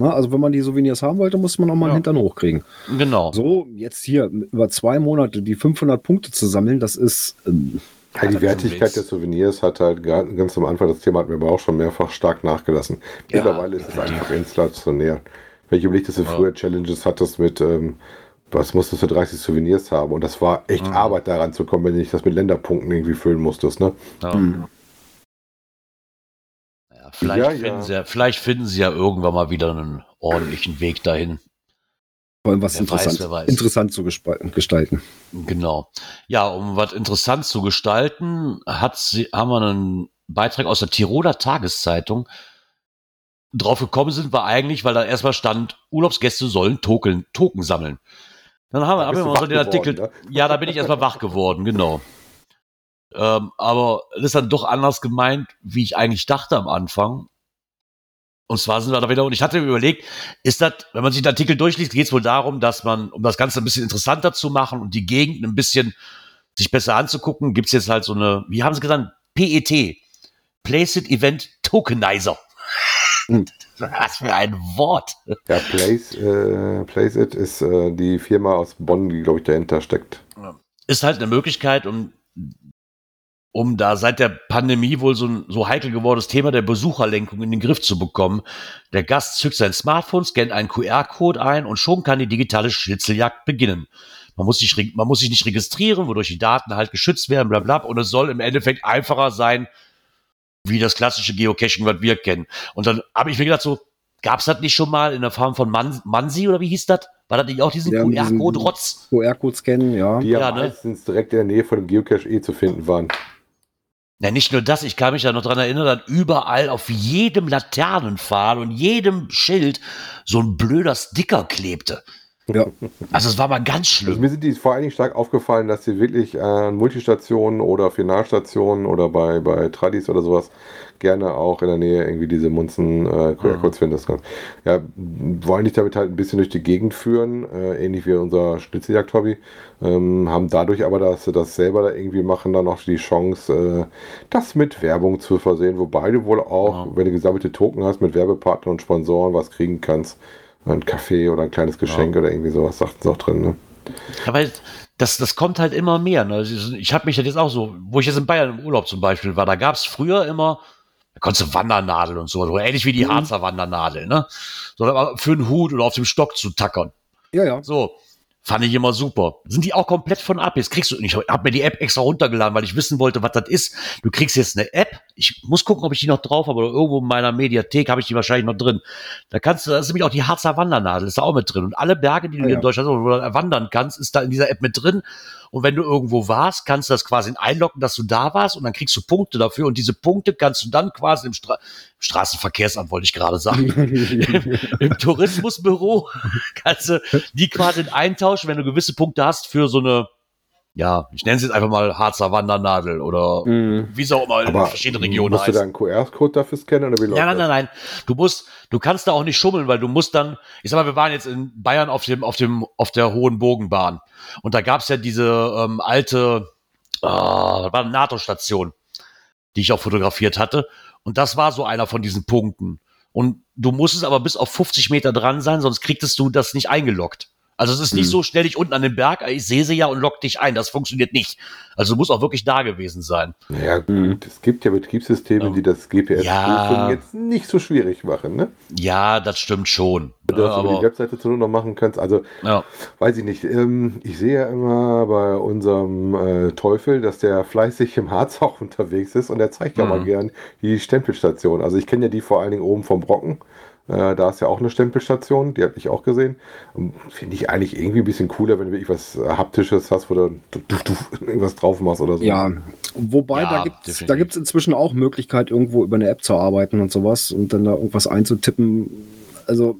Na, also wenn man die Souvenirs haben wollte, muss man auch mal Ja. einen Hintern hochkriegen. Genau. So, jetzt hier über zwei Monate die 500 Punkte zu sammeln, das ist, ähm, Ja, die Wertigkeit der Souvenirs hat halt ga- ganz am Anfang, das Thema hatten wir aber auch schon mehrfach stark nachgelassen. Ja, Mittlerweile ist es einfach inflationär. Wenn ich überlege, dass du Ja. früher Challenges hattest mit, ähm, was musstest du 30 Souvenirs haben und das war echt Mhm. Arbeit daran zu kommen, wenn du nicht das mit Länderpunkten irgendwie füllen musstest, ne? Ja. Vielleicht, Ja, finden ja. Sie, ja- vielleicht finden sie ja irgendwann mal wieder einen ordentlichen Weg dahin. vor allem was weiß, interessant, wer weiß. interessant zu gestalten. Genau. Ja, um was interessant zu gestalten, hat sie, haben wir einen Beitrag aus der Tiroler Tageszeitung. Drauf gekommen sind wir eigentlich, weil da erstmal stand, Urlaubsgäste sollen Token, Token sammeln. Dann haben wir, Da wir du mal so den Artikel, geworden, ja, da bin ich erstmal wach geworden, genau. Ähm, aber das ist dann doch anders gemeint, wie ich eigentlich dachte am Anfang. Und zwar sind wir da wieder, und ich hatte mir überlegt, ist das, wenn man sich den Artikel durchliest, geht es wohl darum, dass man, um das Ganze ein bisschen interessanter zu machen und die Gegend ein bisschen sich besser anzugucken, gibt es jetzt halt so eine, wie haben sie gesagt, PET, Placed Event Tokenizer. Hm. Was für ein Wort. Ja, Place, äh, Place It ist äh, die Firma aus Bonn, die, glaube ich, dahinter steckt. ist halt eine Möglichkeit, um, um da seit der Pandemie wohl so ein so heikel gewordenes Thema der Besucherlenkung in den Griff zu bekommen. Der Gast zückt sein Smartphone, scannt einen QR-Code ein und schon kann die digitale Schnitzeljagd beginnen. Man muss, sich, man muss sich nicht registrieren, wodurch die Daten halt geschützt werden, bla bla. Und es soll im Endeffekt einfacher sein, wie das klassische Geocaching, was wir kennen. Und dann habe ich mir gedacht, so, gab es das nicht schon mal in der Form von Man Mansi oder wie hieß das? War das nicht auch diesen QR-Code-Rotz? QR-Code scannen, ja. Die ja, Ja, ne? meistens direkt in der Nähe von dem Geocache eh zu finden waren. Ja, nicht nur das, ich kann mich da noch dran erinnern, dass überall auf jedem Laternenpfahl und jedem Schild so ein blöder Sticker klebte. Ja. Also es war mal ganz Also schlimm. mir sind die vor allen Dingen stark aufgefallen, dass sie wirklich an Multistationen oder Finalstationen oder bei, bei Tradis oder sowas gerne auch in der Nähe irgendwie diese Munzen äh, QR-Codes findest. Ja, wollen dich damit halt ein bisschen durch die Gegend führen, äh, ähnlich wie unser Schnitzeljagd-Hobby, ähm, haben dadurch aber, dass sie das selber da irgendwie machen, dann noch die Chance, äh, das mit Werbung zu versehen, wobei du wohl auch, Ja. wenn du gesammelte Token hast, mit Werbepartnern und Sponsoren was kriegen kannst. Ein Kaffee oder ein kleines Geschenk oder irgendwie sowas, sagten sie auch drin. Ne? Ja, weil das, das kommt halt immer mehr. Ne? Ich habe mich das jetzt auch so, wo ich jetzt in Bayern im Urlaub zum Beispiel war, da gab es früher immer, da konntest du Wandernadel und so, so ähnlich wie die Harzer Wandernadel, ne? So, aber für einen Hut oder auf dem Stock zu tackern. Ja, ja. So, fand ich immer super. Sind die auch komplett von ab? Jetzt kriegst du, ich habe mir die App extra runtergeladen, weil ich wissen wollte, was das ist. Du kriegst jetzt eine App. Ich muss gucken, ob ich die noch drauf habe oder irgendwo in meiner Mediathek habe ich die wahrscheinlich noch drin. Da kannst du, da ist nämlich auch die Harzer Wandernadel, ist da auch mit drin. Und alle Berge, die du Ah, ja. in Deutschland wandern kannst, ist da in dieser App mit drin. Und wenn du irgendwo warst, kannst du das quasi einloggen, dass du da warst und dann kriegst du Punkte dafür. Und diese Punkte kannst du dann quasi im Stra Straßenverkehrsamt, wollte ich gerade sagen, [LAUGHS] im Tourismusbüro kannst du die quasi eintauschen, wenn du gewisse Punkte hast für so eine ja, ich nenne es jetzt einfach mal Harzer Wandernadel oder Mhm. wie es auch immer in Aber verschiedenen Regionen musst du heißt. da einen QR-Code dafür scannen oder wie läuft Ja, nein, nein, nein. Du musst, du kannst da auch nicht schummeln, weil du musst dann, ich sag mal, wir waren jetzt in Bayern auf dem, auf dem, auf der hohen Bogenbahn. Und da gab's ja diese ähm, alte, das war eine NATO-Station, die ich auch fotografiert hatte. Und das war so einer von diesen Punkten. Und du musstest aber bis auf 50 Meter dran sein, sonst kriegtest du das nicht eingeloggt. Also es ist nicht Hm. so, stell dich unten an den Berg, ich sehe sie ja und lock dich ein. Das funktioniert nicht. Also du musst auch wirklich da gewesen sein. Naja, gut, Mhm. es gibt ja Betriebssysteme, Ja. die das GPS-Prüfung Ja. jetzt nicht so schwierig machen, ne? Ja, das stimmt schon. Wenn du Ja, das über die aber, Webseite zu nur noch machen kannst. Also, ja. weiß ich nicht. Ähm, ich sehe ja immer bei unserem äh, Teufel, dass der fleißig im Harz auch unterwegs ist und er zeigt ja Mhm. mal gern die Stempelstation. Also, ich kenne ja die vor allen Dingen oben vom Brocken. Äh, da ist ja auch eine Stempelstation, die habe ich auch gesehen. Finde ich eigentlich irgendwie ein bisschen cooler, wenn du wirklich was äh, Haptisches hast, wo du, du, du, du irgendwas drauf machst oder so. Ja, wobei Ja, da gibt es definitiv. da gibt's inzwischen auch Möglichkeit, irgendwo über eine App zu arbeiten und sowas und dann da irgendwas einzutippen. Also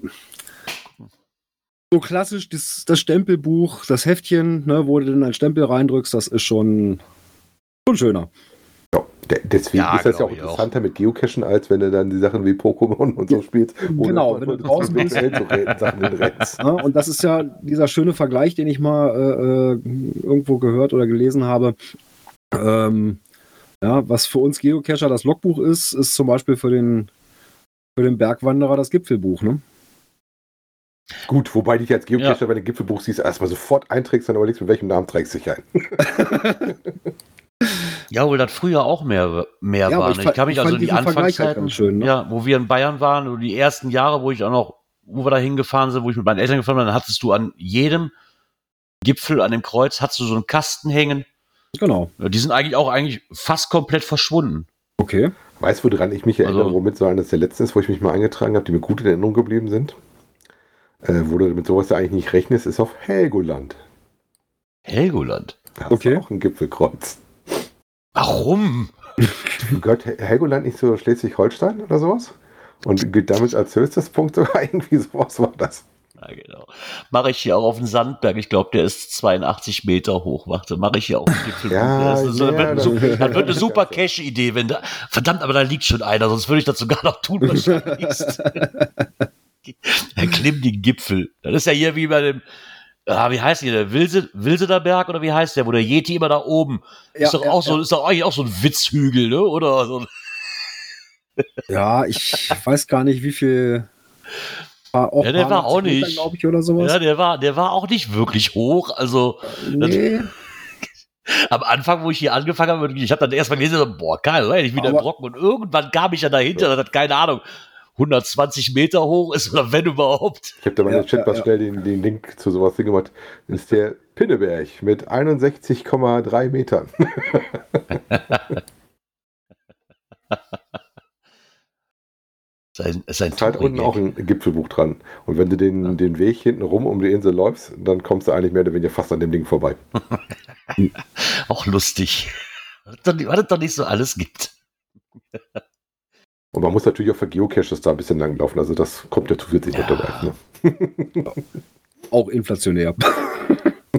so klassisch das, das Stempelbuch, das Heftchen, ne, wo du dann einen Stempel reindrückst, das ist schon, schon schöner. Ja, de- deswegen Ja, ist das ja auch ich auch. interessanter mit Geocachen, als wenn du dann die Sachen wie Pokémon und so spielst. wo genau, du wenn du [LAUGHS] draußen bist. Ja, und das ist ja dieser schöne Vergleich, den ich mal äh, äh, irgendwo gehört oder gelesen habe. Ähm, ja, was für uns Geocacher das Logbuch ist, ist zum Beispiel für den, für den Bergwanderer das Gipfelbuch. Ne? Gut, wobei dich als Geocacher, wenn du Gipfelbuch siehst, erstmal sofort einträgst, dann überlegst, mit welchem Namen trägst du dich ein. [LAUGHS] [LAUGHS] Ja, wohl das früher auch mehr, mehr Ja, aber war. ich ne? Ich kann mich ich also in die halt Anfangszeiten, ganz schön, ne? ja, wo wir in Bayern waren, so die ersten Jahre, wo ich auch noch, wo wir da hingefahren sind, wo ich mit meinen Eltern gefahren bin, dann hattest du an jedem Gipfel, an dem Kreuz, hattest du so einen Kasten hängen. Genau. Die sind eigentlich auch eigentlich fast komplett verschwunden. Okay. Weißt du, woran ich mich erinnere, Also- womit so eines der letzten ist, wo ich mich mal eingetragen habe, die mir gut in Erinnerung geblieben sind? Äh, wo du mit sowas ja eigentlich nicht rechnest, ist auf Helgoland. Helgoland. Da Okay. ist auch ein Gipfelkreuz. Warum? [LAUGHS] Gehört Hel- Helgoland nicht zu Schleswig-Holstein oder sowas? Und gilt damit als höchstes Punkt sogar [LAUGHS] irgendwie sowas war das. Ja, genau. Mache ich hier auch auf dem Sandberg. Ich glaube, der ist 82 Meter hoch. Warte, mache ich hier auch einen Gipfel. Ja, das, ja, wird, das- wird eine [LAUGHS] super Ganze. Cache-Idee, wenn da. Verdammt, aber da liegt schon einer, sonst würde ich das sogar noch tun wahrscheinlich. Er klimmt den Gipfel. Das ist ja hier wie bei dem. Ah, wie heißt der? Der Wilse, Wilseder Berg oder wie heißt der? Wo der Yeti immer da oben. Ja, ist doch ja, auch so, ist doch eigentlich auch so ein Witzhügel, ne? Oder so. [LAUGHS] Ja, ich weiß gar nicht, wie viel. War auch Ja, der war auch nicht. glaube ich, oder sowas. Ja, der war, der war auch nicht wirklich hoch. Also, nee, [LAUGHS] am Anfang, wo ich hier angefangen habe, ich habe dann erstmal gelesen, boah, geil, ich wieder im Aber- Brocken. Und irgendwann kam ich ja dahinter, das hat keine Ahnung, 120 Meter hoch ist oder wenn überhaupt. Ich habe da mal in Ja, den Chat ja, ja. schnell den, den Link zu sowas hingemacht. Das ist der Pinneberg mit 61,3 Metern. [LAUGHS] Sein, ist ein ist halt unten auch ein Gipfelbuch dran. Und wenn du den, den Weg hinten rum um die Insel läufst, dann kommst du eigentlich mehr oder weniger fast an dem Ding vorbei. [LAUGHS] auch lustig. Was es doch nicht- was es doch nicht so alles gibt. Und man muss natürlich auch für Geocaches da ein bisschen langlaufen. Also das kommt ja zusätzlich Ja. noch dabei. Ne? [LAUGHS] auch inflationär. [LAUGHS]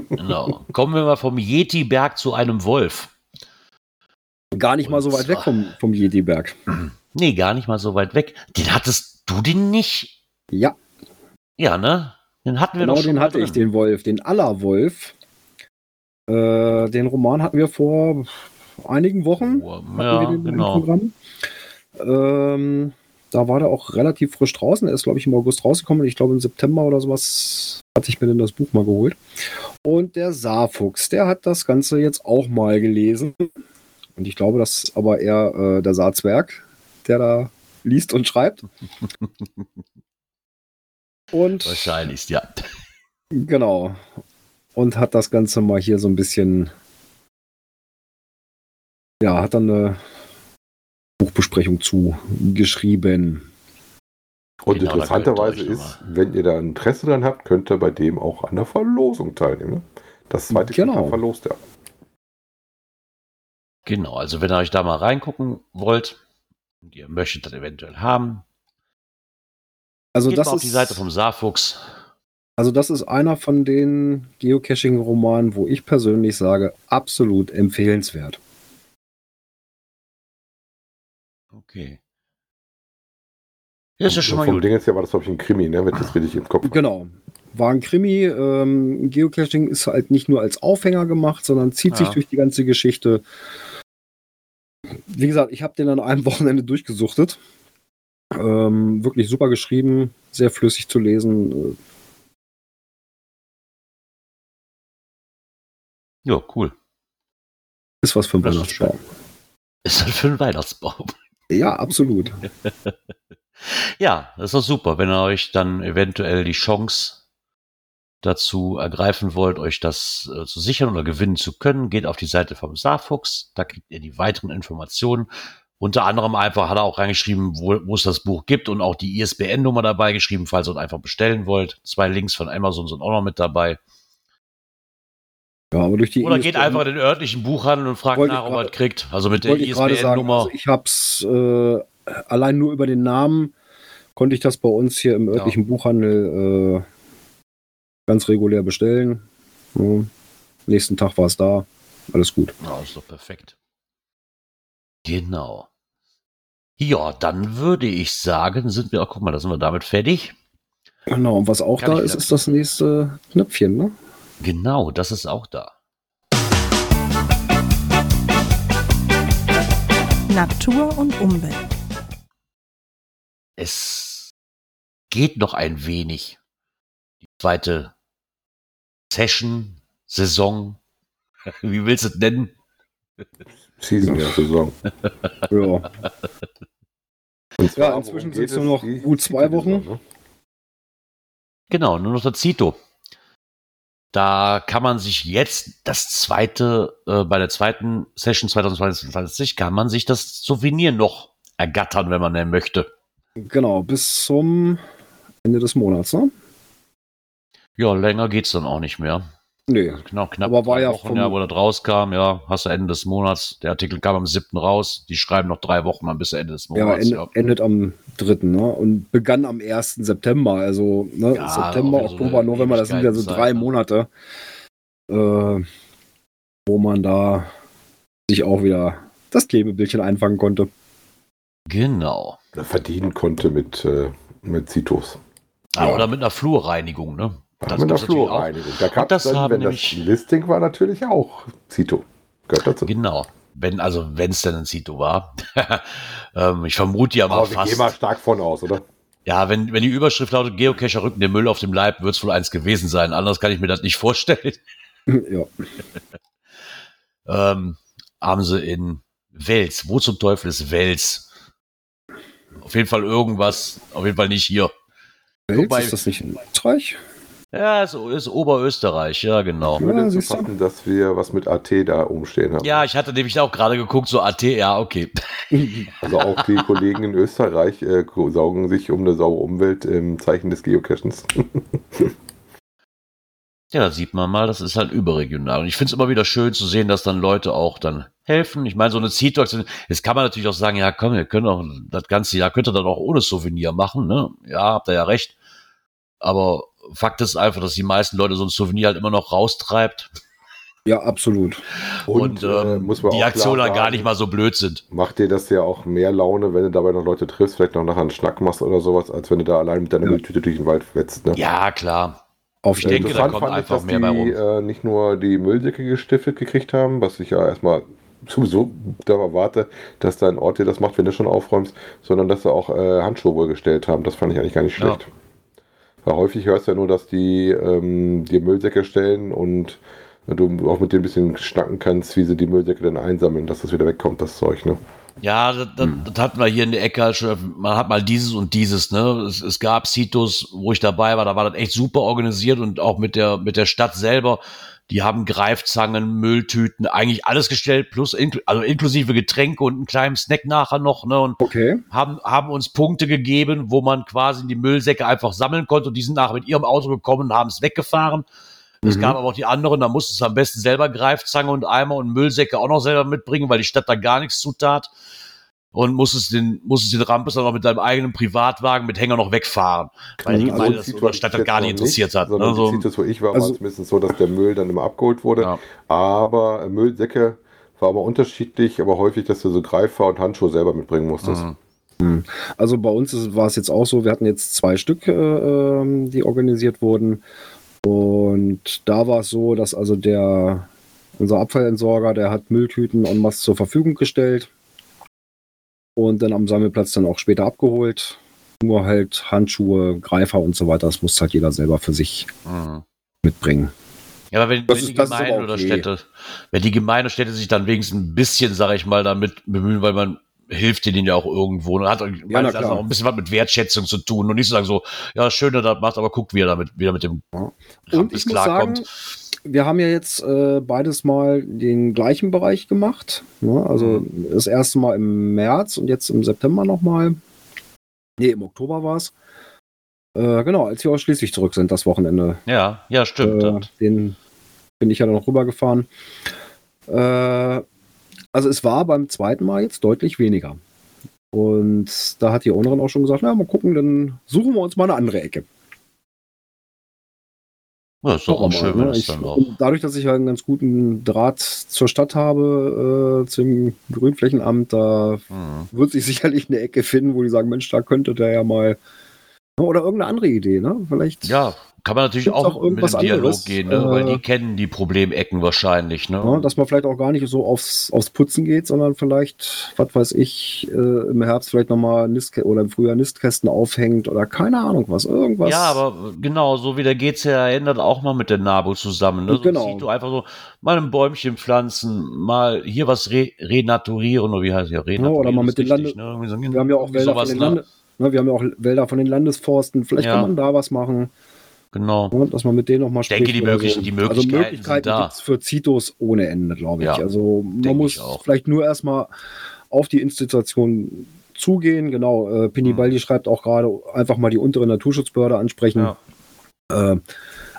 Genau. Kommen wir mal vom Yeti-Berg zu einem Wolf. Gar nicht mal so Und weit weg vom, vom Yeti-Berg. [CLEARS THROAT] Nee, gar nicht mal so weit weg. Den hattest du den nicht? Ja, Ja, ne? Den hatten wir genau doch schon den mal hatte ich, drin. den Wolf, den Aller-Wolf. Äh, den Roman hatten wir vor einigen Wochen. Ja, wir den im genau. Programm. Ähm, da war der auch relativ frisch draußen. Er ist, glaube ich, im August rausgekommen. Ich glaube, im September oder sowas hatte ich mir denn das Buch mal geholt. Und der Saarfuchs, der hat das Ganze jetzt auch mal gelesen. Und ich glaube, das ist aber eher äh, der Saarzwerg, der da liest und schreibt. [LAUGHS] Und Wahrscheinlich, ja. Genau. Und hat das Ganze mal hier so ein bisschen. Ja, hat dann eine Buchbesprechung zu geschrieben. Und Genau, interessanterweise ist, wenn ihr da Interesse dran habt, könnt ihr bei dem auch an der Verlosung teilnehmen. Ne? Das zweite Genau. Verlost er. Genau, also wenn ihr euch da mal reingucken wollt und ihr möchtet das eventuell haben, Also geht das mal auf ist die Seite vom Saarfuchs. Also das ist einer von den Geocaching-Romanen, wo ich persönlich sage, absolut empfehlenswert. Okay. Ja, ist ja schon mal Vom gut. Ding jetzt her war das, glaube ich, ein Krimi, ne? Wenn ich das richtig im Kopf habe. Genau. War ein Krimi. Ähm, Geocaching ist halt nicht nur als Aufhänger gemacht, sondern zieht Ja. sich durch die ganze Geschichte. Wie gesagt, ich habe den an einem [LAUGHS] Wochenende durchgesuchtet. Ähm, wirklich super geschrieben, sehr flüssig zu lesen. Ja, cool. Ist was für ein Das ist Weihnachtsbaum. [LAUGHS] Ist halt für einen Weihnachtsbaum. Ja, absolut. [LAUGHS] Ja, das ist doch super, wenn ihr euch dann eventuell die Chance dazu ergreifen wollt, euch das äh, zu sichern oder gewinnen zu können, geht auf die Seite vom Saarfuchs, da kriegt ihr die weiteren Informationen. Unter anderem einfach hat er auch reingeschrieben, wo, wo es das Buch gibt und auch die ISBN-Nummer dabei geschrieben, falls ihr es einfach bestellen wollt. Zwei Links von Amazon sind auch noch mit dabei. Ja, aber durch die Oder geht ISBN einfach in den örtlichen Buchhandel und fragt nach, ob er kriegt. Also mit der wollte ich ISBN-Nummer. also ich habe es äh, allein nur über den Namen konnte ich das bei uns hier im örtlichen Buchhandel äh, ganz regulär bestellen. Ja. Nächsten Tag war es da. Alles gut. Ja, ist doch perfekt. Genau. Ja, dann würde ich sagen, sind wir, oh, guck mal, da sind wir damit fertig. Genau, und was auch Kann da ist, ist das nächste Knöpfchen, ne? Genau, das ist auch da. Natur und Umwelt. Es geht noch ein wenig. Die zweite Session, Saison, [LAUGHS] wie willst du es nennen? Season, ja, Saison. [LAUGHS] Ja. Und zwar, Ja, inzwischen sind's geht nur es? noch gut zwei Wochen. ne? Genau, nur noch der Zito. Da kann man sich jetzt das zweite, äh, bei der zweiten Session 2022 kann man sich das Souvenir noch ergattern, wenn man denn möchte. Genau, bis zum Ende des Monats, ne? Ja, länger geht's dann auch nicht mehr. Nee. Genau, knapp Aber war ja Wochen, vom- ja, wo das rauskam, ja, hast du Ende des Monats. Der Artikel kam am 7. raus. Die schreiben noch drei Wochen dann bis Ende des Ja, Monats. end, endet am 3. Ne? Und begann am 1. September. Also ne? Ja, September, auch wieder so Oktober, eine November, das sind ja so Ewigkeitenzeit, drei ne? Monate, äh, wo man da sich auch wieder das Klebebildchen einfangen konnte. Genau. Verdienen konnte mit, äh, mit Citos. Ah, Ja. Oder mit einer Flurreinigung, ne? Das mit der gibt's natürlich auch. Flurreinigung. Da gab das es dann, haben wenn nämlich- das Listing war, natürlich auch Cito. Gehört dazu. Genau. Wenn, also, wenn es denn ein Zito war. [LAUGHS] ähm, ich vermute ja mal Aber wir fast. gehen mal stark von aus, oder? Ja, wenn, wenn die Überschrift lautet, Geocacher rücken den Müll auf dem Leib, wird es wohl eins gewesen sein. Anders kann ich mir das nicht vorstellen. [LAUGHS] ja. [LAUGHS] ähm, haben sie in Wels. Wo zum Teufel ist Wels? Auf jeden Fall irgendwas. Auf jeden Fall nicht hier. Wels, Wobei- ist das nicht in Österreich? Ja, es ist Oberösterreich. Ja, genau. Ich würde Ja, passen, dass wir was mit AT da umstehen haben. Ja, ich hatte nämlich auch gerade geguckt, so AT, ja, okay. [LAUGHS] Also auch die Kollegen in Österreich äh, saugen sich um eine saubere Umwelt im Zeichen des Geocachens. [LAUGHS] Ja, da sieht man mal, das ist halt überregional. Und ich finde es immer wieder schön zu sehen, dass dann Leute auch dann helfen. Ich meine, so eine Seed-Aktion, jetzt kann man natürlich auch sagen, ja komm, ihr könnt auch das ganze Jahr, könnt ihr dann auch ohne Souvenir machen, ne? Ja, habt ihr ja recht. Aber Fakt ist einfach, dass die meisten Leute so ein Souvenir halt immer noch raustreibt Ja, absolut. und, äh, ähm, muss man die Aktionen dann gar sagen, nicht mal so blöd sind. Macht dir das ja auch mehr Laune, wenn du dabei noch Leute triffst, vielleicht noch nachher einen Schnack machst oder sowas, als wenn du da allein mit deiner Ja. Mülltüte durch den Wald wetzt. Ne? Ja, klar. Auf Ich denke, da kommt fand ich, einfach dass mehr bei die äh, nicht nur die Müllsäcke gestiftet gekriegt haben, was ich ja erstmal sowieso da erwarte, dass dein Ort dir das macht, wenn du schon aufräumst, sondern dass sie auch äh, Handschuhe wohl gestellt haben. Das fand ich eigentlich gar nicht Ja. Weil häufig hörst du ja nur, dass die ähm, dir Müllsäcke stellen und du auch mit denen ein bisschen schnacken kannst, wie sie die Müllsäcke dann einsammeln, dass das wieder wegkommt, das Zeug. Ne? Ja, das, das, das hatten wir hier in der Ecke halt schon. Man hat mal dieses und dieses, ne? Es, es gab Citos, wo ich dabei war, da war das echt super organisiert und auch mit der, mit der Stadt selber. Die haben Greifzangen, Mülltüten, eigentlich alles gestellt, plus inkl also inklusive Getränke und einen kleinen Snack nachher noch, ne? Und Okay. haben, haben uns Punkte gegeben, wo man quasi die Müllsäcke einfach sammeln konnte und die sind nachher mit ihrem Auto gekommen und haben es weggefahren. Es Mhm. gab aber auch die anderen, da musstest du am besten selber Greifzange und Eimer und Müllsäcke auch noch selber mitbringen, weil die Stadt da gar nichts zutat. Und musstest den, musstest den Rampes dann auch mit deinem eigenen Privatwagen mit Hänger noch wegfahren. Weil die. Gemeinde das oder man Stadt das gar nicht interessiert hat. Sondern Ne? So, die zieht das, wo ich war, Also- war zumindest so, dass der Müll dann immer abgeholt wurde. Ja. Aber äh, Müllsäcke war aber unterschiedlich, aber häufig, dass du so Greifer und Handschuhe selber mitbringen musstest. Mhm. Also bei uns ist, war es jetzt auch so, wir hatten jetzt zwei Stück, äh, ähm, die organisiert wurden. Und da war es so, dass also der, unser Abfallentsorger, der hat Mülltüten en masse zur Verfügung gestellt. Und dann am Sammelplatz dann auch später abgeholt. Nur halt Handschuhe, Greifer und so weiter, das muss halt jeder selber für sich Mhm. mitbringen. Ja, aber wenn, wenn ist- die Gemeinden aber oder okay. Städte, wenn die Gemeinden und Städte sich dann wenigstens ein bisschen, sag ich mal, damit bemühen, weil man hilft denen ja auch irgendwo. Und hat na Erachtens klar. auch ein bisschen was mit Wertschätzung zu tun und nicht zu sagen so, ja, schön, dass er das macht, aber guckt, wie er damit wieder mit dem Ja. Ich muss sagen, klarkommt. Wir haben ja jetzt äh, beides mal den gleichen Bereich gemacht. Ne? Also das erste Mal im März und jetzt im September nochmal. Nee, im Oktober war es. Äh, genau, als wir aus Schleswig zurück sind, das Wochenende. Ja, ja, stimmt. Äh, den bin ich ja dann noch rübergefahren. Äh, also es war beim zweiten Mal jetzt deutlich weniger. Und da hat die Ownerin auch schon gesagt, na, mal gucken, dann suchen wir uns mal eine andere Ecke. Ja, ist doch auch schön, ne? ich, dann auch. dadurch, dass ich halt einen ganz guten Draht zur Stadt habe, äh, zum Grünflächenamt, da Mhm. wird sich [LAUGHS] sicherlich eine Ecke finden, wo die sagen, Mensch, da könnte der ja mal oder irgendeine andere Idee, ne? Vielleicht Ja, kann man natürlich Gibt's auch, auch mit irgendwas dem Dialog anderes? gehen, ne? weil Äh, die kennen die Problemecken wahrscheinlich. Ne? Ja, dass man vielleicht auch gar nicht so aufs, aufs Putzen geht, sondern vielleicht, was weiß ich, äh, im Herbst vielleicht nochmal Nistkä oder im Frühjahr Nistkästen aufhängt oder keine Ahnung was. Irgendwas. Ja, aber genau, so wie der GCR ändert auch mal mit der NABU zusammen. Ne? So Genau. du einfach so mal ein Bäumchen pflanzen, mal hier was re renaturieren oder wie heißt ja renaturieren? oder mal mit den richtig, Lande- ne? So- wir haben ja auch Wälder sowas, von den ne? Lande, ne, wir haben ja auch Wälder von den Landesforsten. Vielleicht Ja. kann man da was machen, Genau. ne, dass man mit denen nochmal Ich denke, die möglichen- die Möglichkeiten Also Möglichkeiten da. gibt's für Zitos ohne Ende, glaube ich. Ja, also man muss vielleicht nur erstmal auf die Institution zugehen. Genau, äh, Pini Mhm. Baldi schreibt auch gerade, einfach mal die untere Naturschutzbehörde ansprechen. Ja. Äh,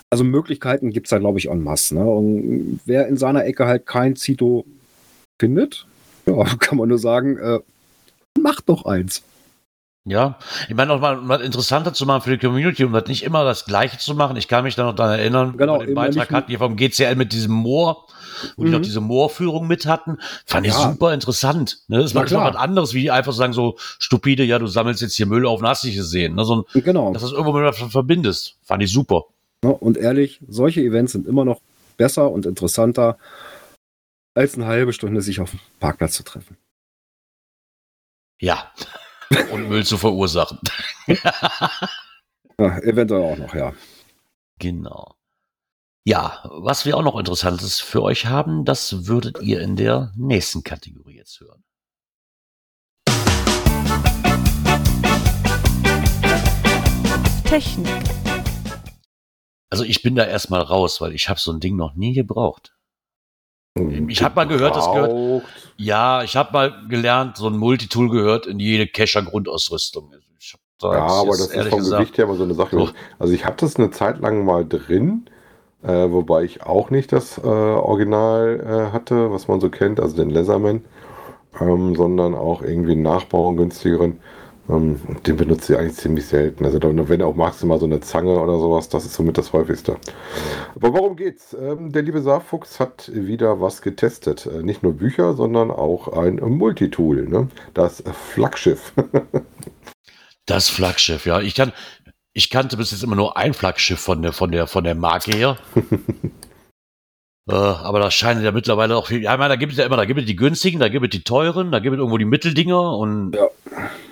also Möglichkeiten gibt es da, glaube ich, en masse. Ne? Und wer in seiner Ecke halt kein Zito findet, [LAUGHS] ja, kann man nur sagen, äh, macht doch eins. Ja, ich meine, noch mal um was interessanter zu machen für die Community, um das nicht immer das Gleiche zu machen. Ich kann mich da noch daran erinnern, Genau, wir den Beitrag hatten, die vom GCL mit diesem Moor, wo die Mhm. noch diese Moorführung mit hatten. Fand ich Ja. super interessant. Ne? Das war klar. was anderes, wie einfach sagen so stupide, ja, du sammelst jetzt hier Müll auf und hast nicht gesehen. Ne? So ein, Genau. dass das irgendwo mit was verbindest. Fand ich super. Ne? Und ehrlich, solche Events sind immer noch besser und interessanter, als eine halbe Stunde sich auf dem Parkplatz zu treffen. Ja. Und Müll zu verursachen. [LAUGHS] Ja, eventuell auch noch, ja. Genau. Ja, was wir auch noch Interessantes für euch haben, das würdet ihr in der nächsten Kategorie jetzt hören. Technik. Also ich bin da erstmal raus, weil ich habe so ein Ding noch nie gebraucht. Ich hab mal gehört, das gehört-. Ja, ich habe mal gelernt, so ein Multitool gehört in jede hab da Ja, aber das ist vom gesagt- Gewicht her immer so eine Sache. So. Also ich habe das eine Zeit lang mal drin, äh, wobei ich auch nicht das äh, Original äh, hatte, was man so kennt, also den Leatherman, ähm, sondern auch irgendwie einen Nachbau, einen günstigeren. Ähm, den benutze ich eigentlich ziemlich selten. Also wenn auch maximal so eine Zange oder sowas, das ist somit das häufigste. Aber worum geht's? Ähm, der liebe Saarfuchs hat wieder was getestet. Äh, nicht nur Bücher, sondern auch ein Multitool. Ne? Das Flaggschiff. [LAUGHS] Das Flaggschiff, ja. Ich kann, ich kannte bis jetzt immer nur ein Flaggschiff von der, von der, von der Marke her. [LAUGHS] äh, aber da scheinen ja mittlerweile auch viel. Ja, ich meine, da gibt es ja immer, da gibt es die günstigen, da gibt es die teuren, da gibt es irgendwo die Mitteldinger und Ja.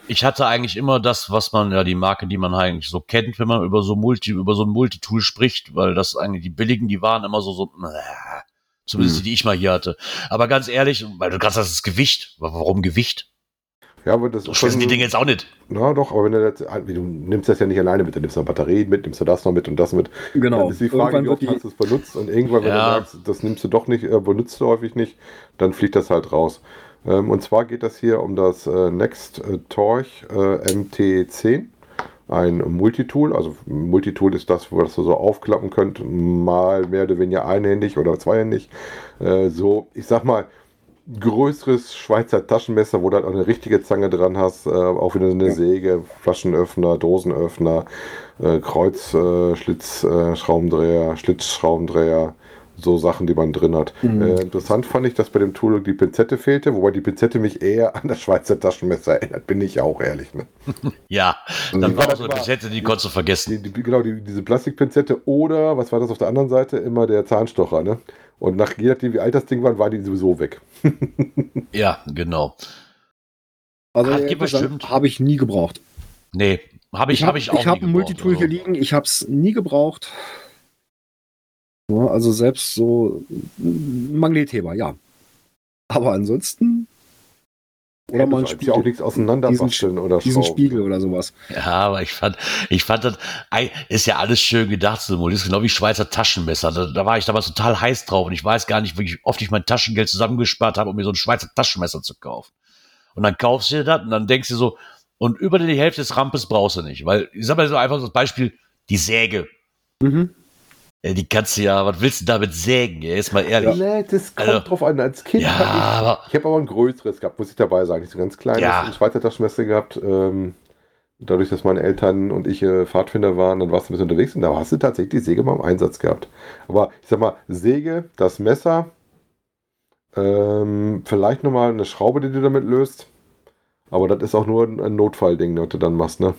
ich hatte eigentlich immer das, was man, ja, die Marke, die man eigentlich so kennt, wenn man über so Multi, über so ein Multitool spricht, weil das eigentlich die billigen, die waren immer so, so, äh, zumindest Hm. die, die ich mal hier hatte. Aber ganz ehrlich, weil du gerade sagst, das Gewicht. Warum Gewicht? Ja, aber das So sind die Dinge jetzt auch nicht. Na doch, aber wenn du, das, du nimmst das ja nicht alleine mit, du nimmst noch Batterien mit, nimmst du das noch mit und das mit. Genau. Dann ist die Frage, Irgendwann wie oft die, hast du es benutzt und irgendwann, wenn Ja. du sagst, das nimmst du doch nicht, äh, benutzt du häufig nicht, dann fliegt das halt raus. Ähm, und zwar geht das hier um das äh, Next äh, Torch äh, MT10 ein Multitool. Also Multitool ist das, was ihr so aufklappen könnt, mal mehr oder weniger einhändig oder zweihändig. Äh, so, ich sag mal, größeres Schweizer Taschenmesser, wo du halt auch eine richtige Zange dran hast, äh, auch wieder eine Säge, Flaschenöffner, Dosenöffner, äh, Kreuzschlitzschraubendreher, äh, Schlitzschraubendreher, so Sachen, die man drin hat. Mhm. Äh, interessant fand ich, dass bei dem Tool die Pinzette fehlte, wobei die Pinzette mich eher an das Schweizer Taschenmesser erinnert, bin ich auch ehrlich. Ne? [LAUGHS] Ja, Also dann die war das so eine Pinzette, die konntest du vergessen. Die, die, genau, die, diese Plastikpinzette oder, was war das auf der anderen Seite? Immer der Zahnstocher, ne? Und nach je nachdem, wie alt das Ding war, war die sowieso weg. [LAUGHS] Ja, genau. Also habe ich nie gebraucht. Nee, habe ich, hab ich auch Ich habe ein Multitool also. hier liegen, ich habe es nie gebraucht. Ja, also selbst so ein Magnetheber, ja. Aber ansonsten. Oder Also ja auch nichts auseinanderbasteln oder diesen schrauben. Spiegel oder sowas. Ja, aber ich fand, ich fand das, ei, ist ja alles schön gedacht, ist genau wie Schweizer Taschenmesser. Da, da war ich damals total heiß drauf und ich weiß gar nicht, wie oft ich mein Taschengeld zusammengespart habe, um mir so ein Schweizer Taschenmesser zu kaufen. Und dann kaufst du dir das und dann denkst du so, und über die Hälfte des Rampes brauchst du nicht. Weil, ich sag mal so einfach so das Beispiel, die Säge. Mhm. Äh, Die kannst du ja, was willst du damit sägen? Ja, jetzt mal ehrlich. Nee, das kommt Also- drauf an. Als Kind Ja, hatte ich, ich habe aber ein größeres gehabt, muss ich dabei sagen. Nicht so ganz kleines, Ja. ein Schweizer Taschenmesser gehabt. Ähm, dadurch, dass meine Eltern und ich äh, Pfadfinder waren, dann warst du ein bisschen unterwegs und da hast du tatsächlich die Säge mal im Einsatz gehabt. Aber ich sag mal, Säge, das Messer, ähm, vielleicht nochmal eine Schraube, die du damit löst. Aber das ist auch nur ein, ein Notfallding, was du dann machst, ne?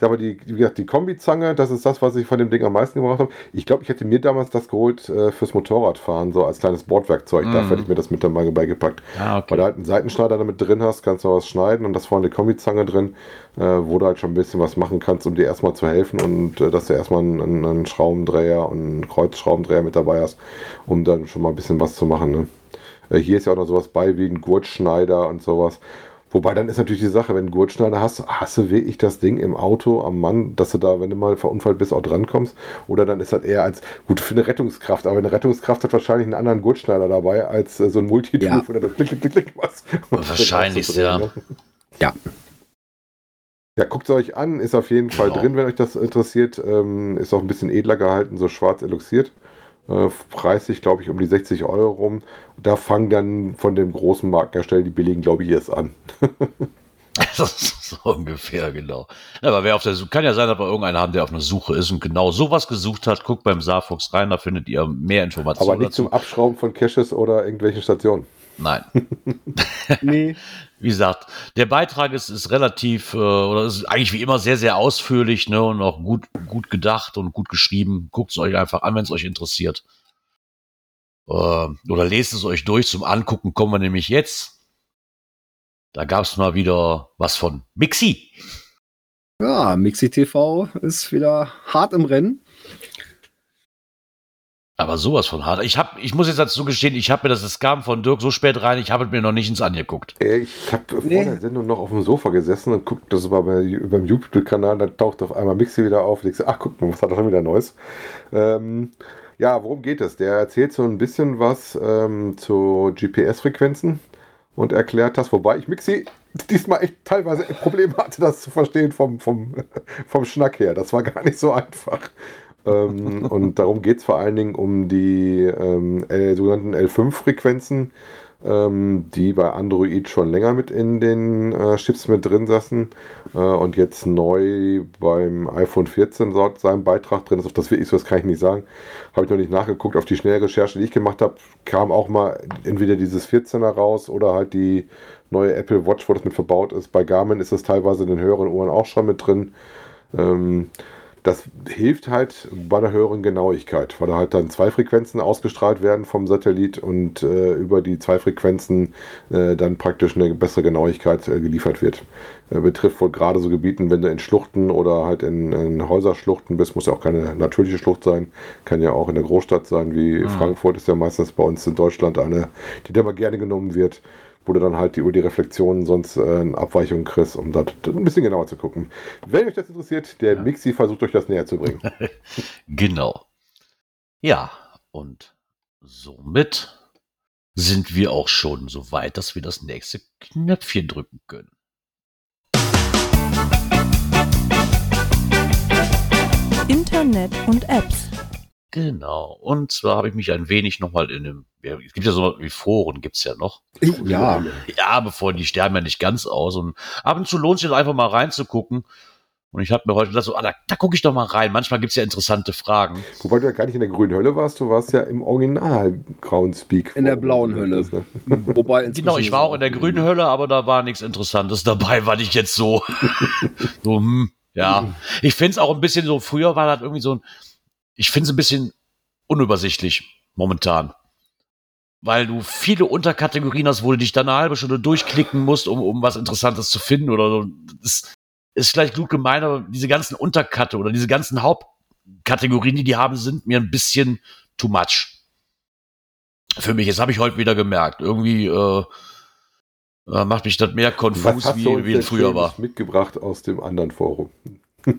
Mal, die, wie gesagt, die Kombizange, das ist das, was ich von dem Ding am meisten gebraucht habe. Ich glaube, ich hätte mir damals das geholt äh, fürs Motorradfahren, so als kleines Bordwerkzeug. Mhm. Dafür hätte ich mir das mit dabei beigepackt. ja, Weil du halt einen Seitenschneider damit drin hast, kannst du was schneiden und das vorne eine Kombizange drin, äh, wo du halt schon ein bisschen was machen kannst, um dir erstmal zu helfen und äh, dass du erstmal einen, einen, einen Schraubendreher und einen Kreuzschraubendreher mit dabei hast, um dann schon mal ein bisschen was zu machen. Ne? Äh, hier ist ja auch noch sowas bei wie ein Gurtschneider und sowas. Wobei dann ist natürlich die Sache, wenn du einen Gurtschneider hast, hast du wirklich das Ding im Auto am Mann, dass du da, wenn du mal verunfallt bist, auch drankommst. Oder dann ist das eher als, gut, für eine Rettungskraft, aber eine Rettungskraft hat wahrscheinlich einen anderen Gurtschneider dabei, als äh, so ein Multitool, Ja. wo du das klick, klick, klick, klick was. [LAUGHS] Wahrscheinlich, [LAUGHS] ja. Ja. Ja, guckt es euch an, ist auf jeden Fall Genau. drin, wenn euch das interessiert. Ähm, ist auch ein bisschen edler gehalten, so schwarz eluxiert. Äh, preislich, glaube ich, um die 60 Euro rum. Da fangen dann von dem großen Markenhersteller die billigen, glaube ich, erst an. [LAUGHS] Das ist so ungefähr, genau. Ja, aber wer auf der Suche, kann ja sein, dass wir irgendeinen haben, der auf einer Suche ist und genau sowas gesucht hat. Guckt beim Saarfuchs rein, da findet ihr mehr Informationen Aber nicht dazu. zum Abschrauben von Caches oder irgendwelchen Stationen. Nein. [LAUGHS] Nee. [LAUGHS] Wie gesagt, der Beitrag ist, ist relativ, äh, oder ist eigentlich wie immer sehr, sehr ausführlich, ne, und auch gut, gut gedacht und gut geschrieben. Guckt es euch einfach an, wenn es euch interessiert. Äh, oder lest es euch durch. Zum Angucken kommen wir nämlich jetzt. Da gab es mal wieder was von Mixi. Ja, Mixi TV ist wieder hart im Rennen. Aber sowas von hart. Ich hab, ich muss jetzt dazu gestehen, ich habe mir das, es kam von Dirk so spät rein, ich habe es mir noch nicht ins angeguckt. Ich habe Nee. vor der Sendung noch auf dem Sofa gesessen und guckt, das war bei, beim YouTube-Kanal, da taucht auf einmal Mixi wieder auf. Und ich so, ach guck mal, was hat er schon wieder Neues? Ähm, ja, worum geht es? Der erzählt so ein bisschen was ähm, zu GPS-Frequenzen und erklärt das, wobei ich Mixi diesmal echt teilweise Probleme hatte, das zu verstehen vom, vom, [LAUGHS] vom Schnack her. Das war gar nicht so einfach. ähm, und darum geht es vor allen Dingen um die ähm, sogenannten L5-Frequenzen, ähm, die bei Android schon länger mit in den äh, Chips mit drin saßen äh, und jetzt neu beim iPhone 14 dort sein Beitrag drin ist. Ob das wirklich so ist, kann ich nicht sagen. Habe ich noch nicht nachgeguckt. Auf die schnelle Recherche, die ich gemacht habe, kam auch mal entweder dieses 14er raus oder halt die neue Apple Watch, wo das mit verbaut ist. Bei Garmin ist das teilweise in den höheren Uhren auch schon mit drin. Ähm, das hilft halt bei einer höheren Genauigkeit, weil da halt dann zwei Frequenzen ausgestrahlt werden vom Satellit und äh, über die zwei Frequenzen äh, dann praktisch eine bessere Genauigkeit äh, geliefert wird. Äh, betrifft wohl gerade so Gebieten, wenn du in Schluchten oder halt in, in Häuserschluchten bist, muss ja auch keine natürliche Schlucht sein, kann ja auch in der Großstadt sein, wie Mhm. Frankfurt ist ja meistens bei uns in Deutschland eine, die da mal gerne genommen wird wo du dann halt die, über die Reflexionen sonst äh, eine Abweichung kriegst, um da ein bisschen genauer zu gucken. Wenn euch das interessiert, der Mixi versucht euch das näher zu bringen. [LAUGHS] Genau. Ja, und somit sind wir auch schon so weit, dass wir das nächste Knöpfchen drücken können. Internet und Apps. Genau. Und zwar habe ich mich ein wenig nochmal in dem, ja, es gibt ja so wie Foren, gibt's ja noch. Ja, Ja, bevor die sterben ja nicht ganz aus. Und ab und zu lohnt es sich einfach mal reinzugucken. Und ich habe mir heute gedacht, so, ah, da, da gucke ich doch mal rein. Manchmal gibt's ja interessante Fragen. Wobei du ja gar nicht in der grünen Hölle warst, du warst ja im Original Groundspeak. In der blauen Hölle. [LAUGHS] wobei inzwischen Genau, ich war auch in der grünen Hölle, aber da war nichts Interessantes dabei, weil ich jetzt so, [LAUGHS] so hm, ja. [LAUGHS] Ich finde es auch ein bisschen so, früher war das irgendwie so ein, ich finde es ein bisschen unübersichtlich momentan. Weil du viele Unterkategorien hast, wo du dich dann eine halbe Stunde durchklicken musst, um, um was Interessantes zu finden oder so. Das ist vielleicht gut gemeint, aber diese ganzen Unterkatte oder diese ganzen Hauptkategorien, die die haben, sind mir ein bisschen too much. Für mich, das habe ich heute wieder gemerkt. Irgendwie äh, äh, macht mich das mehr konfus, wie, wie es früher war. Mitgebracht aus dem anderen Forum?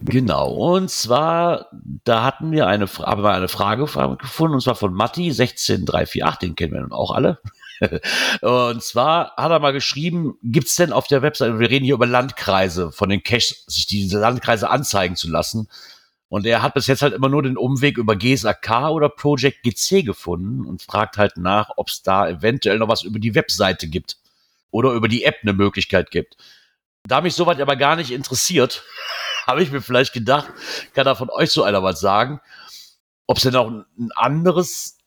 Genau. Und zwar, da hatten wir eine, haben wir eine Frage gefunden, und zwar von Matti 16348, den kennen wir nun auch alle. [LAUGHS] und zwar hat er mal geschrieben, gibt's denn auf der Webseite, wir reden hier über Landkreise, von den Caches, sich diese Landkreise anzeigen zu lassen. Und er hat bis jetzt halt immer nur den Umweg über GSAK oder Project GC gefunden und fragt halt nach, ob es da eventuell noch was über die Webseite gibt oder über die App eine Möglichkeit gibt. Da mich soweit aber gar nicht interessiert, [LAUGHS] habe ich mir vielleicht gedacht, kann da von euch so einer was sagen, ob es denn auch ein, anderes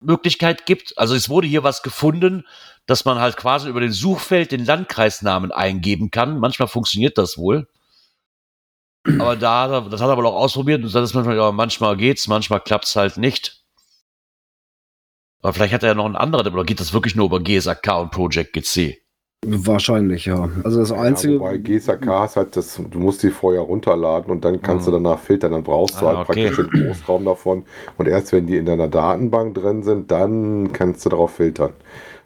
Möglichkeit gibt. Also es wurde hier was gefunden, dass man halt quasi über den Suchfeld den Landkreisnamen eingeben kann. Manchmal funktioniert das wohl. Aber da, das hat er wohl auch ausprobiert und das ist manchmal, ja, manchmal geht's, manchmal klappt's halt nicht. Aber vielleicht hat er ja noch einen anderen, oder geht das wirklich nur über GSAK und Project GC? Wahrscheinlich, ja. Also das Einzige. Ja, wobei GSAK ist halt das, du musst die vorher runterladen und dann kannst du danach filtern, dann brauchst du Ah, halt okay. praktisch den Großraum davon. Und erst wenn die in deiner Datenbank drin sind, dann kannst du darauf filtern.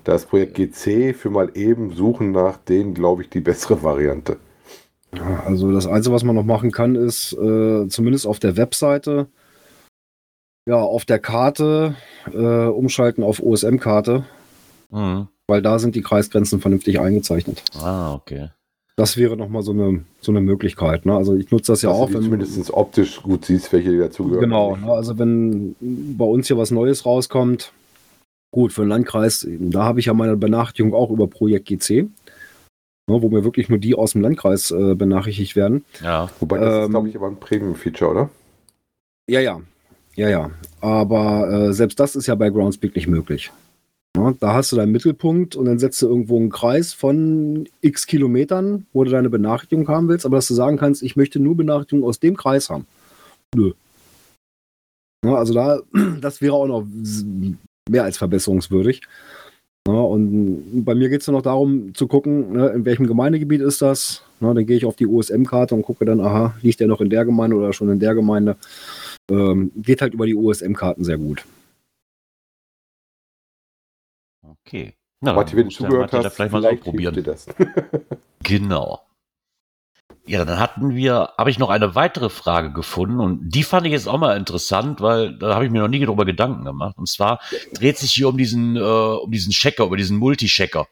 Das Projekt GC für mal eben suchen nach denen, glaube ich, die bessere Variante. Ja, Also das Einzige, was man noch machen kann, ist äh, zumindest auf der Webseite, ja, auf der Karte äh, umschalten auf OSM-Karte, Mhm. Weil da sind die Kreisgrenzen vernünftig eingezeichnet. Ah, okay. Das wäre nochmal so eine, so eine Möglichkeit. Ne? Also ich nutze das ja Dass auch. du Wenn, zumindest optisch gut siehst, welche dazugehören. genau, ne? also wenn bei uns hier was Neues rauskommt, gut, für den Landkreis, da habe ich ja meine Benachrichtigung auch über Projekt GC, ne, wo mir wirklich nur die aus dem Landkreis äh, benachrichtigt werden. Ja. Wobei das ist, Ähm, glaube ich, aber ein Premium-Feature, oder? Ja, ja. Ja, ja. Aber äh, selbst das ist ja bei Groundspeak nicht möglich. Ja, da hast du deinen Mittelpunkt und dann setzt du irgendwo einen Kreis von x Kilometern, wo du deine Benachrichtigung haben willst, aber dass du sagen kannst, ich möchte nur Benachrichtigungen aus dem Kreis haben. Nö. Ja, also da, [CLEARS THROAT] das wäre auch noch mehr als verbesserungswürdig. Ja, und bei mir geht es nur noch darum zu gucken, ne, in welchem Gemeindegebiet ist das. Na, dann gehe ich auf die OSM-Karte und gucke dann, aha, liegt der noch in der Gemeinde oder schon in der Gemeinde. Ähm, geht halt über die OSM-Karten sehr gut. Okay. Na, Matti, wenn du zugehört hast, vielleicht mal so hilft probieren. das. [LAUGHS] Genau. Ja, dann hatten wir, habe ich noch eine weitere Frage gefunden und die fand ich jetzt auch mal interessant, weil da habe ich mir noch nie darüber Gedanken gemacht. Und zwar dreht sich hier um diesen, äh, um diesen Checker, über diesen Multi-Checker.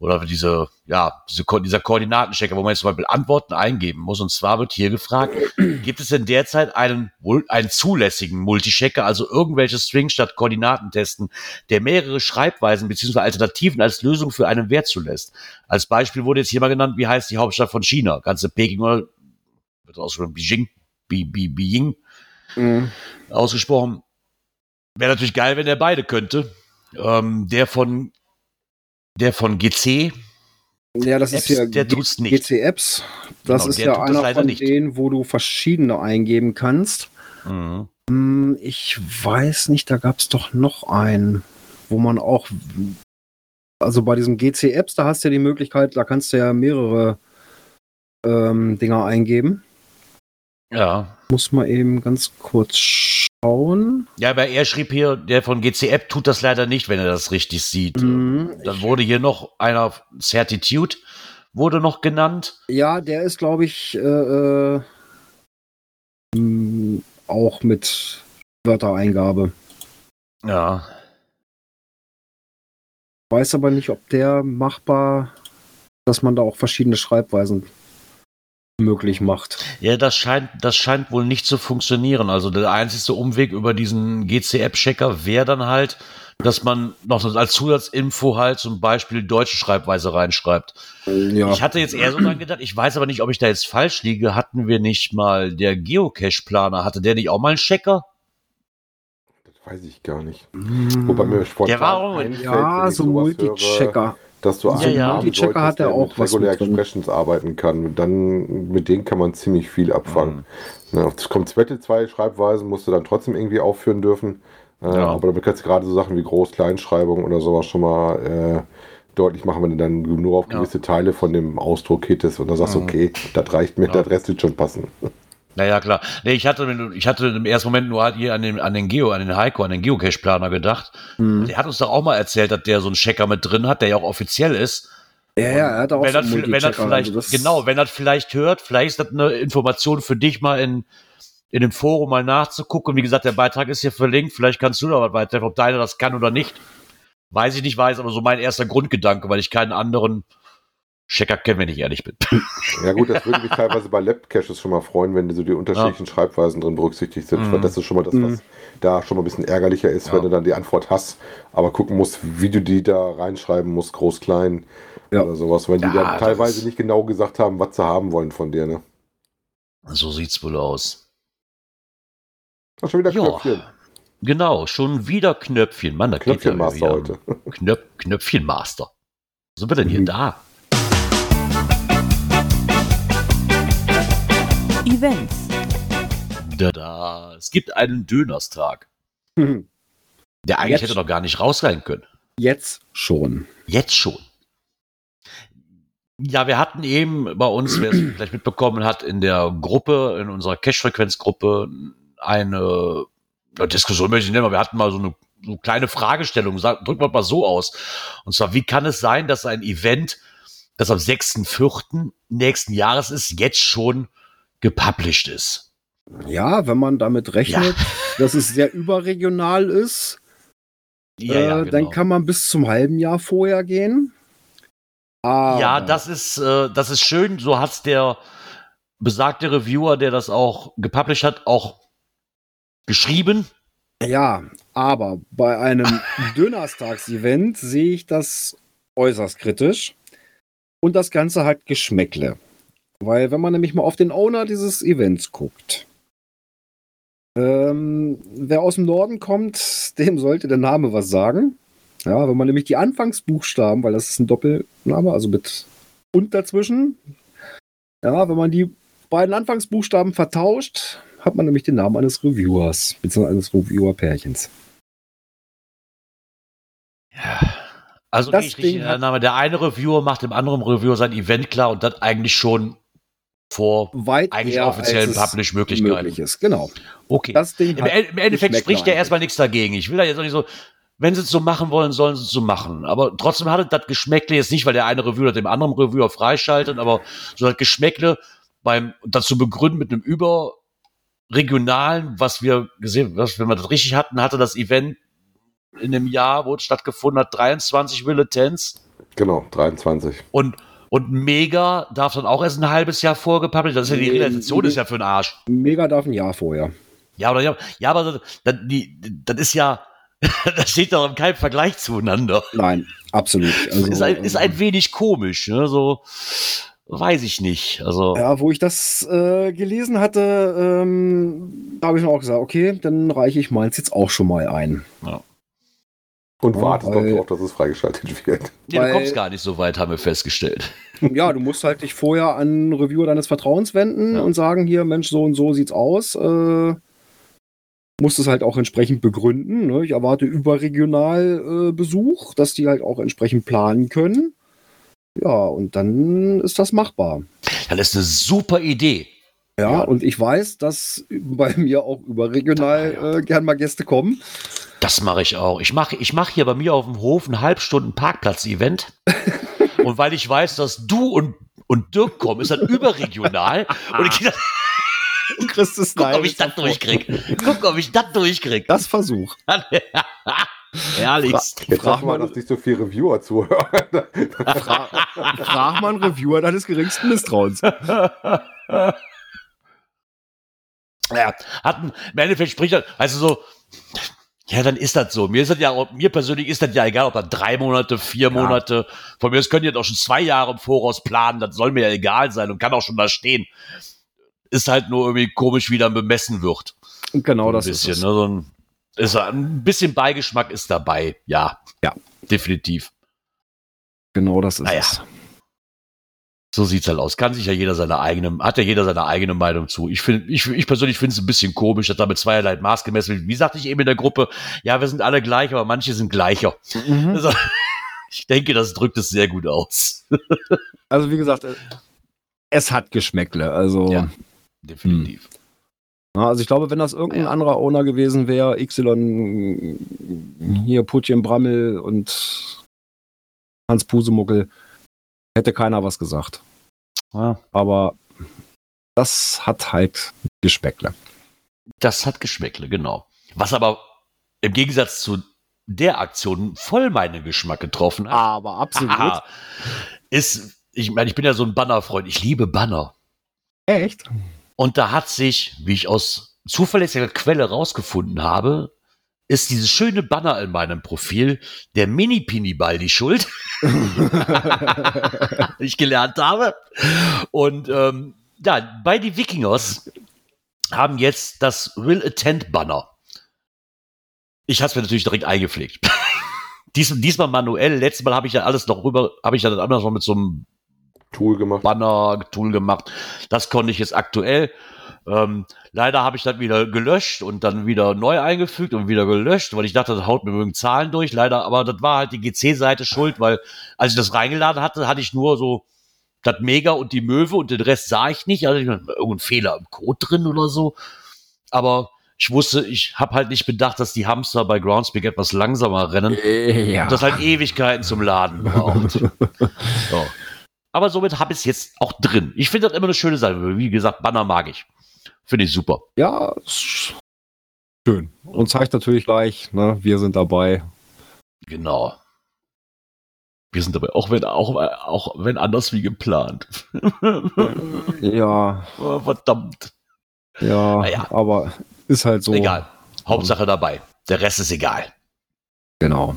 Oder diese, ja, diese, dieser Koordinatenchecker, wo man jetzt zum Beispiel Antworten eingeben muss. Und zwar wird hier gefragt, [CLEARS THROAT] gibt es denn derzeit einen, einen zulässigen Multi-Checker, also irgendwelche Strings statt Koordinaten testen, der mehrere Schreibweisen bzw. Alternativen als Lösung für einen Wert zulässt? Als Beispiel wurde jetzt hier mal genannt, wie heißt die Hauptstadt von China? Ganze Peking oder wird ausgesprochen Beijing, Bi- Bi- Beijing ausgesprochen. Wäre natürlich geil, wenn er beide könnte. Ähm, der von der von GC, Ja, das Apps, ist ja der tut's nicht. GC-Apps. Das Genau, ist ja einer von nicht. denen, wo du verschiedene eingeben kannst. Mhm. Hm, Ich weiß nicht, da gab es doch noch einen, wo man auch, also bei diesem GC-Apps, da hast du ja die Möglichkeit, da kannst du ja mehrere ähm, Dinger eingeben. Ja. Muss mal eben ganz kurz schauen. Ja, aber er schrieb hier, der von GC App tut das leider nicht, wenn er das richtig sieht. Mhm. Dann wurde hier noch einer Certitude wurde noch genannt. Ja, der ist, glaube ich, äh, äh, mh, auch mit Wörtereingabe. Ja. Weiß aber nicht, ob der machbar, dass man da auch verschiedene Schreibweisen möglich macht. Ja, das scheint, das scheint wohl nicht zu funktionieren. Also der einzige Umweg über diesen GC-App-Checker wäre dann halt, dass man noch als Zusatzinfo halt zum Beispiel deutsche Schreibweise reinschreibt. Ja. Ich hatte jetzt eher so dran gedacht, ich weiß aber nicht, ob ich da jetzt falsch liege. Hatten wir nicht mal der Geocache-Planer, hatte der nicht auch mal einen Checker? Das weiß ich gar nicht. Wobei mir spontan Der war auch- einfällt, ja, so Multichecker. höre, Dass du Ja, ja. haben Multichecker hat er auch mit regulär. Expressions arbeiten kann. Dann mit denen kann man ziemlich viel abfangen. Mhm. Ne, es kommt Zwette, zwei Schreibweisen, musst du dann trotzdem irgendwie aufführen dürfen. Äh, Ja. Aber damit kannst du gerade so Sachen wie Groß-Kleinschreibung oder sowas schon mal äh, deutlich machen, wenn du dann nur auf Ja. gewisse Teile von dem Ausdruck hittest und dann sagst, Mhm. okay, das reicht mir, Ja. der Rest wird schon passen. Naja, klar. Nee, ich hatte, ich hatte im ersten Moment nur halt hier an den, an den Geo, an den Heiko, an den Geocache-Planer gedacht. Hm. Der hat uns doch auch mal erzählt, dass der so einen Checker mit drin hat, der ja auch offiziell ist. Ja, ja, er hat auch wenn so das, einen wenn das vielleicht, also das- genau, wenn das vielleicht hört, vielleicht ist das eine Information für dich mal in, in dem Forum mal nachzugucken. Wie gesagt, der Beitrag ist hier verlinkt. Vielleicht kannst du da was weiter, ob deiner das kann oder nicht. Weiß ich nicht, weiß, aber so mein erster Grundgedanke, weil ich keinen anderen Checker kenne, wenn ich ehrlich bin. [LAUGHS] Ja gut, das würde mich teilweise bei Lab-Caches schon mal freuen, wenn die so die unterschiedlichen Schreibweisen drin berücksichtigt sind. Mhm. Weil das ist schon mal das, was da schon mal ein bisschen ärgerlicher ist, Ja. wenn du dann die Antwort hast, aber gucken musst, wie du die da reinschreiben musst, groß, klein Ja. oder sowas, weil die Ja, dann teilweise nicht genau gesagt haben, was sie haben wollen von dir. Ne? So sieht's wohl aus. Ach, schon wieder Ja. Knöpfchen. Genau, schon wieder Knöpfchen. Mann, da geht ja Knöpfchenmaster wieder heute. Knöp Knöpfchenmaster. Was sind wir denn hier Mhm. [LAUGHS] da? Events. Da, da. Es gibt einen Dönerstag. Hm. [LAUGHS] Der eigentlich Jetzt- hätte noch gar nicht raus sein können. Jetzt schon. Jetzt schon. Ja, wir hatten eben bei uns, wer es [CLEARS THROAT] vielleicht mitbekommen hat, in der Gruppe, in unserer Cash-Frequenz-Gruppe eine Diskussion möchte ich nennen, aber wir hatten mal so eine, so eine kleine Fragestellung, sag, drücken wir mal so aus. Und zwar, wie kann es sein, dass ein Event, das am 6.4. nächsten Jahres ist, jetzt schon gepublished ist? Ja, wenn man damit rechnet, [LAUGHS] dass es sehr überregional ist, äh, dann kann man bis zum halben Jahr vorher gehen. Aber Ja, das ist, äh, das ist schön. So hat's der besagte Reviewer, der das auch gepublished hat, auch geschrieben. Ja, aber bei einem [LAUGHS] Dönerstags-Event sehe ich das äußerst kritisch. Und das Ganze hat Geschmäckle. Weil wenn man nämlich mal auf den Owner dieses Events guckt, ähm, wer aus dem Norden kommt, [LAUGHS] dem sollte der Name was sagen. Ja, wenn man nämlich die Anfangsbuchstaben, weil das ist ein Doppelname, also mit und dazwischen, ja, wenn man die beiden Anfangsbuchstaben vertauscht, hat man nämlich den Namen eines Reviewers, beziehungsweise eines Reviewer-Pärchens. Ja. Also Das richtig Ding in der Name. Der eine Reviewer macht dem anderen Reviewer sein Event klar und das eigentlich schon vor Weit eigentlich eher, offiziellen Publish-Möglichkeiten. möglich ist. Genau. Okay. Das Ding Im, Im Endeffekt spricht ja erstmal nichts dagegen. Ich will da jetzt auch nicht so, wenn sie es so machen wollen, sollen sie es so machen. Aber trotzdem hat es das Geschmäckle jetzt nicht, weil der eine Reviewer dem anderen Reviewer freischaltet, aber so das Geschmäckle beim dazu begründen mit einem überregionalen, was wir gesehen, was, wenn wir das richtig hatten, hatte das Event in dem Jahr, wo es stattgefunden hat, 23 Militants Genau, 23. und und Mega darf dann auch erst ein halbes Jahr vorgepublished. Das ist ja die Realisation ist ja für den Arsch. Mega darf ein Jahr vorher. Ja, oder ja, ja aber das, die, das ist ja, [LAUGHS] das steht doch in keinem Vergleich zueinander. Nein, absolut. Also, ist, ein, ist ein wenig komisch, ne? So weiß ich nicht. Also ja, wo ich das äh, gelesen hatte, ähm, habe ich mir auch gesagt, okay, dann reiche ich meins jetzt auch schon mal ein. Und Ja, wartet weil- drauf, dass es freigeschaltet wird. nee, du kommst gar nicht so weit, haben wir festgestellt. [LAUGHS] ja, du musst halt dich vorher an einen Reviewer deines Vertrauens wenden Ja. und sagen, hier, Mensch, so und so sieht's aus. Äh, musst es halt auch entsprechend begründen. Ne? Ich erwarte überregional äh, Besuch, dass die halt auch entsprechend planen können. Ja, und dann ist das machbar. Das ist eine super Idee. Ja, Ja. und ich weiß, dass bei mir auch überregional Ja, ja. Äh, gern mal Gäste kommen. Das mache ich auch. Ich mache ich mach hier bei mir auf dem Hof ein Halbstunden Parkplatz-Event. [LAUGHS] und weil ich weiß, dass du und, und Dirk kommen, ist das überregional. und ich dachte, [LAUGHS] Du kriegst es guck, ob ich das durchkrieg. Guck, ob ich das durchkrieg. Das Versuch. [LAUGHS] Herrlichst. Jetzt Frag mal, dass nicht so viele Reviewer zuhören. Frag mal einen Reviewer deines geringsten Misstrauens. ja, hatten, im Endeffekt spricht er, also so, ja, dann ist das so. Mir ist das ja, mir persönlich ist das ja egal, ob das drei Monate, vier Monate, von mir aus können die auch schon zwei Jahre im Voraus planen, das soll mir ja egal sein und kann auch schon da stehen. Ist halt nur irgendwie komisch, wie dann bemessen wird. Genau ein das bisschen, ist es. ne? so ein, ist ein bisschen Beigeschmack ist dabei, ja. Ja. Definitiv. Genau das ist Naja. es. So sieht's halt aus. Kann sich ja jeder seine eigene, hat ja jeder seine eigene Meinung zu. Ich finde, ich, ich persönlich finde es ein bisschen komisch, dass da mit zweierlei Maß gemessen wird. Wie sagte ich eben in der Gruppe, ja, wir sind alle gleich, aber manche sind gleicher. Mhm. Also, [LAUGHS] ich denke, das drückt es sehr gut aus. [LAUGHS] Also wie gesagt, äh, es hat Geschmäckle. Also, Ja. Definitiv. na, also ich glaube, wenn das irgendein anderer Owner gewesen wäre, Y, hier Putjen Brammel und Hans Pusemuckel, hätte keiner was gesagt. Ja. Aber das hat halt Geschmäckle. Das hat Geschmäckle, genau. Was aber im Gegensatz zu der Aktion voll meinen Geschmack getroffen hat, Aber absolut. Aha. [LAUGHS] ist, ich meine, ich bin ja so ein Banner-Freund. Ich liebe Banner. Echt? Und da hat sich, wie ich aus zuverlässiger Quelle rausgefunden habe, ist dieses schöne Banner in meinem Profil der Mini-Pini-Ball die Schuld, [LAUGHS] die ich gelernt habe. Und ähm, ja, bei die Wikingers haben jetzt das Will Attend Banner. Ich hatte es mir natürlich direkt eingepflegt. [LAUGHS] Dies, diesmal manuell. Letztes Mal habe ich ja alles noch rüber, habe ich ja das anders noch mit so einem Tool gemacht. Banner-Tool gemacht. Das konnte ich jetzt aktuell. Ähm, leider habe ich das wieder gelöscht und dann wieder neu eingefügt und wieder gelöscht, weil ich dachte, das haut mir irgendeine Zahlen durch. Leider, aber das war halt die GC-Seite schuld, weil als ich das reingeladen hatte, hatte ich nur so das Mega und die Möwe und den Rest sah ich nicht. Also ich irgendein Fehler im Code drin oder so. Aber ich wusste, ich habe halt nicht bedacht, dass die Hamster bei Groundspeak etwas langsamer rennen. Ja. Und das halt Ewigkeiten zum Laden [LAUGHS] braucht. so. Aber somit habe ich es jetzt auch drin. Ich finde das immer eine schöne Sache. Wie gesagt, Banner mag ich. Finde ich super. Ja, schön. Und zeigt natürlich gleich, ne, wir sind dabei. Genau. Wir sind dabei, auch wenn, auch, auch wenn anders wie geplant. [LAUGHS] Ja, [LAUGHS] Oh, Verdammt. ja, Naja. aber ist halt so. Egal. Hauptsache dabei. Der Rest ist egal. Genau.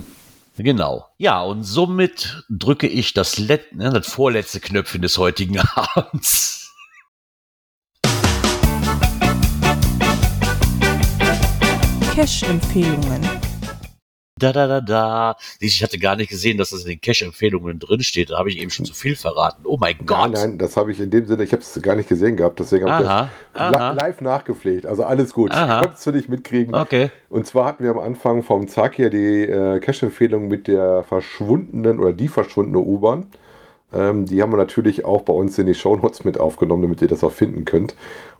Genau. Ja, und somit drücke ich das, Let ne, das vorletzte Knöpfchen des heutigen [LAUGHS] Abends. Cash-Empfehlungen. Da, da, da, da. Ich hatte gar nicht gesehen, dass das in den Cache-Empfehlungen drin steht. Da habe ich eben schon zu viel verraten. Oh mein Gott. Nein, nein, das habe ich in dem Sinne, ich habe es gar nicht gesehen gehabt, deswegen habe ich das aha. live nachgepflegt. Also alles gut. Aha. Konntest du nicht mitkriegen. Okay. Und zwar hatten wir am Anfang vom Zack hier die äh, Cache-Empfehlung mit der verschwundenen oder die verschwundene U-Bahn. Ähm, die haben wir natürlich auch bei uns in die Shownotes mit aufgenommen, damit ihr das auch finden könnt.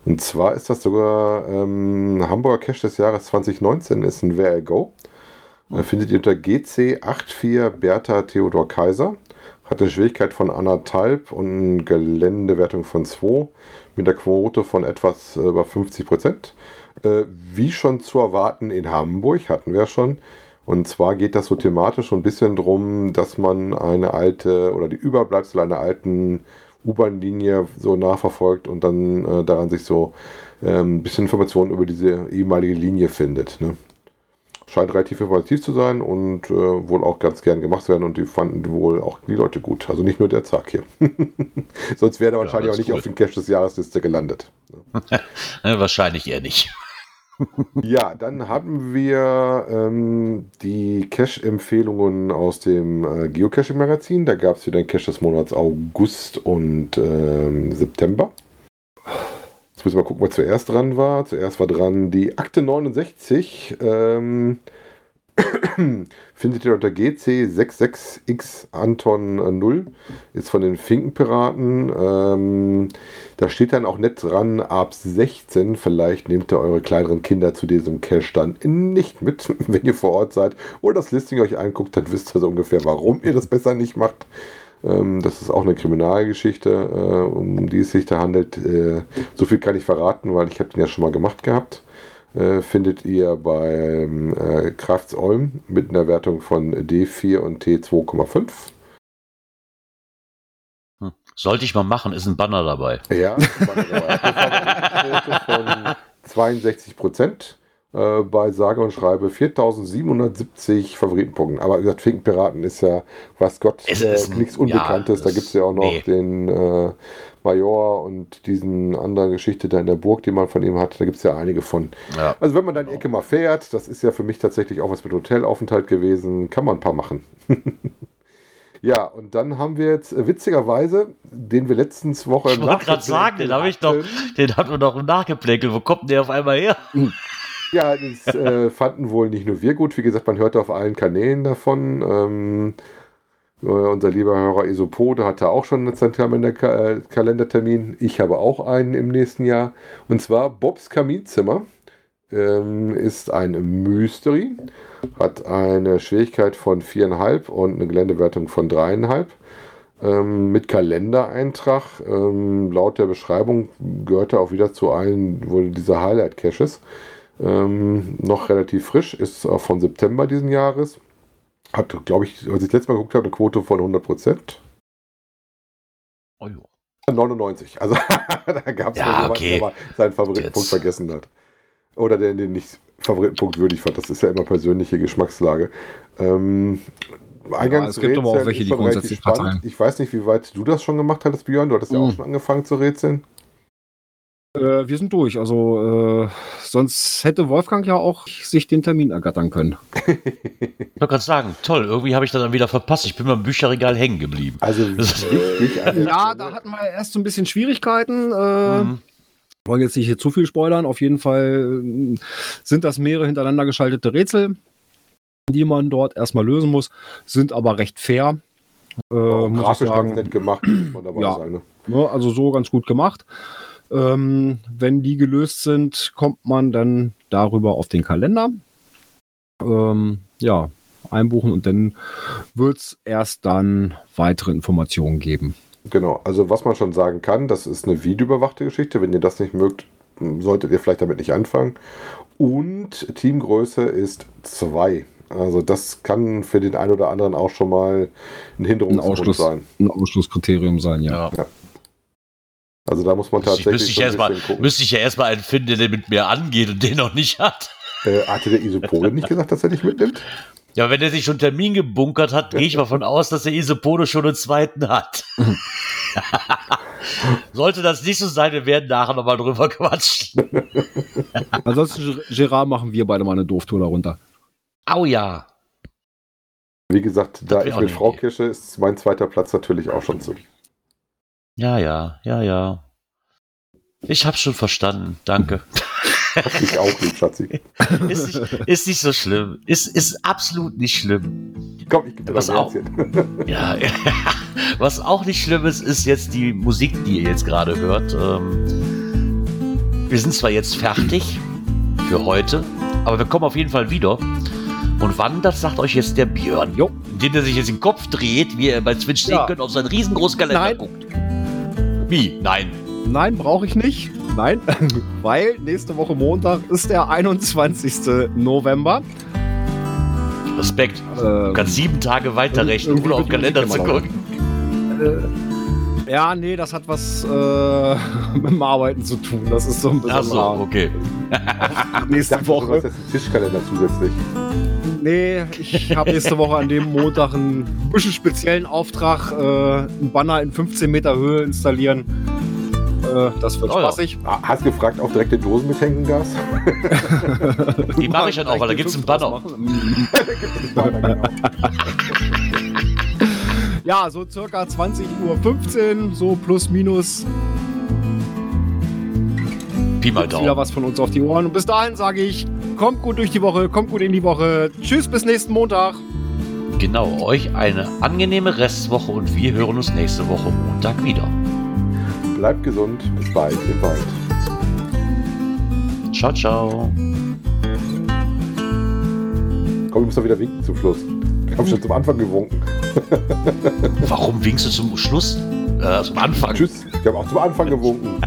Und zwar ist das sogar ähm, Hamburger Cache des Jahres 2019, ist ein Where I Go. Äh, findet ihr unter GC84 Bertha Theodor Kaiser. Hat eine Schwierigkeit von anderthalb und eine Geländewertung von 2 mit der Quote von etwas über 50 Prozent. Äh, wie schon zu erwarten in Hamburg, hatten wir schon. Und zwar geht das so thematisch so ein bisschen drum, dass man eine alte oder die Überbleibsel einer alten U-Bahn-Linie so nachverfolgt und dann äh, daran sich so ähm, ein bisschen Informationen über diese ehemalige Linie findet. Ne? Scheint relativ informativ zu sein und äh, wohl auch ganz gern gemacht zu werden und die fanden wohl auch die Leute gut. Also nicht nur der Zack hier. [LAUGHS] Sonst wäre er wahrscheinlich das auch nicht cool. auf den Cache des Jahresliste gelandet. Äh, [LAUGHS] wahrscheinlich eher nicht. Ja, dann haben wir ähm, die Cache-Empfehlungen aus dem äh, Geocaching-Magazin. Da gab es wieder den Cache des Monats August und ähm, September. Jetzt müssen wir gucken, was zuerst dran war. Zuerst war dran die Akte 69. Ähm, [COUGHS] findet ihr unter GC66X Anton 0. Ist von den Finkenpiraten. Ähm, da steht dann auch nett dran, ab 16. Vielleicht nehmt ihr eure kleineren Kinder zu diesem Cache dann nicht mit, [LAUGHS] wenn ihr vor Ort seid. Oder das Listing euch anguckt, dann wisst ihr so ungefähr, warum ihr das besser nicht macht. Ähm, das ist auch eine Kriminalgeschichte, äh, um die es sich da handelt. Äh, so viel kann ich verraten, weil ich habe den ja schon mal gemacht gehabt. Äh, findet ihr beim äh, Krafts Olm mit einer Wertung von D4 und T2,5. Sollte ich mal machen, ist ein Banner dabei. Ja, [LAUGHS] Quote von 62 Prozent äh, bei sage und schreibe 4770 Favoritenpunkten. Aber wie gesagt, Finkenpiraten ist ja, was Gott, Es äh, ein- nichts Unbekanntes. ja, da gibt es ja auch noch nee. den äh, Major und diesen anderen Geschichte da in der Burg, die man von ihm hat. Da gibt es ja einige von. Ja. Also wenn man dann die Ecke mal fährt, das ist ja für mich tatsächlich auch was mit Hotelaufenthalt gewesen, kann man ein paar machen. [LAUGHS] ja, und dann haben wir jetzt äh, witzigerweise, den wir letztens Woche Ich wollte gerade sagen, den habe ich doch, den hat man doch im Nachgeplänkelt. Wo kommt denn der auf einmal her? Ja, das äh, fanden wohl nicht nur wir gut. Wie gesagt, man hörte auf allen Kanälen davon. Ähm, äh, unser lieber Hörer Isopode hatte auch schon einen Kalendertermin. Ich habe auch einen im nächsten Jahr. Und zwar Bobs Kaminzimmer ähm, ist ein Mystery, hat eine Schwierigkeit von viereinhalb und eine Geländewertung von dreieinhalb. Ähm, mit Kalendereintrag. Ähm, laut der Beschreibung gehört er auch wieder zu allen wohl diese Highlight-Caches. Ähm, noch relativ frisch, ist auch von September diesen Jahres. Hat, glaube ich, als ich das letzte Mal geguckt habe, eine Quote von 100 Prozent. Oh, jo. 99. Also [LAUGHS] da gab es Ja, jemanden, okay. der seinen Favoritenpunkt Jetzt. vergessen hat. Oder der den nicht Favoritenpunkt würdig fand. Das ist ja immer persönliche Geschmackslage. Ähm, es gibt aber auch welche, die grundsätzlich spannend. Ich weiß nicht, wie weit du das schon gemacht hattest, Björn. Du hattest ja auch Mhm. schon angefangen zu rätseln. Äh, wir sind durch. Also äh, sonst hätte Wolfgang ja auch sich den Termin ergattern können. Ich wollte gerade sagen, toll, irgendwie habe ich das dann wieder verpasst. Ich bin beim Bücherregal hängen geblieben. Also [LAUGHS] wichtig. Ja, da hatten wir erst so ein bisschen Schwierigkeiten. Äh, Mhm. wollen jetzt nicht hier zu viel spoilern. Auf jeden Fall äh, sind das mehrere hintereinander geschaltete Rätsel, die man dort erstmal lösen muss, sind aber recht fair. Äh, Auch muss ich grafisch ganz sagen. nett gemacht, muss man dabei Ja. sagen. Ne? Ne, also so ganz gut gemacht. Ähm, wenn die gelöst sind, kommt man dann darüber auf den Kalender. Ähm, ja, einbuchen und dann wird es erst dann weitere Informationen geben. Genau, also was man schon sagen kann, das ist eine videoüberwachte Geschichte. Wenn ihr das nicht mögt, solltet ihr vielleicht damit nicht anfangen. Und Teamgröße ist 2. Also das kann für den einen oder anderen auch schon mal ein Ein Hinderungsgrund Ausschluss, sein. ein Ausschlusskriterium sein, ja. Ja. Also da muss man Müsste ich, tatsächlich müsste, ich so ein erst mal, bisschen gucken. müsste ich ja erstmal einen finden, der mit mir angeht und den noch nicht hat. Äh, hatte der Isopole nicht gesagt, dass er dich mitnimmt? Ja, wenn er sich schon einen Termin gebunkert hat, gehe ich mal von aus, dass der Isopode schon einen zweiten hat. [LAUGHS] Sollte das nicht so sein, wir werden nachher nochmal drüber quatschen. [LAUGHS] Ansonsten, Gerard, machen wir beide mal eine Dooftour darunter. Au ja. Wie gesagt, da ich mit eine Frau. Kirsche ist mein zweiter Platz natürlich auch schon zu. Ja, ja, ja, ja. Ich hab's schon verstanden. Danke. Hab dich auch lieb, Schatzi. [LAUGHS] Ist nicht, ist nicht so schlimm. Ist, ist absolut nicht schlimm. Komm, ich gebe dir Was auch? [LAUGHS] Ja, was auch nicht schlimm ist, ist jetzt die Musik, die ihr jetzt gerade hört. Ähm, wir sind zwar jetzt fertig für heute, aber wir kommen auf jeden Fall wieder. Und wann, das sagt euch jetzt der Björn. Jo. Den er sich jetzt den Kopf dreht, wie ihr bei Twitch sehen Ja. könnt, auf seinen riesengroßen Kalender Nein. guckt. Wie? Nein. Nein, brauche ich nicht. Nein, [LAUGHS] weil nächste Woche Montag ist der 21. November. Respekt. Äh, Du kannst sieben Tage weiterrechnen, ohne auf den Kalender zu gucken. Ja, nee, das hat was äh, [LAUGHS] mit dem Arbeiten zu tun. Das ist so ein Ach so, besonderer okay. [LAUGHS] Nächste dachte, du hast Woche. jetzt einen Tischkalender zusätzlich. Nee, ich habe nächste Woche an dem Montag einen bisschen speziellen Auftrag, äh, einen Banner in 15 Meter Höhe installieren. Äh, das wird Oh ja. spaßig. Ah, Hast gefragt, auch direkt in Dosen mit Hängengas? Die mache ich dann auch, weil da gibt's einen Banner. [LAUGHS] Ja, so circa 20.15 Uhr, so plus minus, Pi mal gibt's wieder Daumen. was von uns auf die Ohren. Und bis dahin sage ich, kommt gut durch die Woche, kommt gut in die Woche. Tschüss, bis nächsten Montag. Genau, euch eine angenehme Restwoche und wir hören uns nächste Woche Montag wieder. Bleibt gesund, bis bald im Wald. Ciao, ciao. Komm, ich muss doch wieder winken zum Schluss. Ich habe schon zum Anfang gewunken. Warum winkst du zum Schluss? Äh, zum Anfang. Tschüss. Ich habe auch zum Anfang gewunken.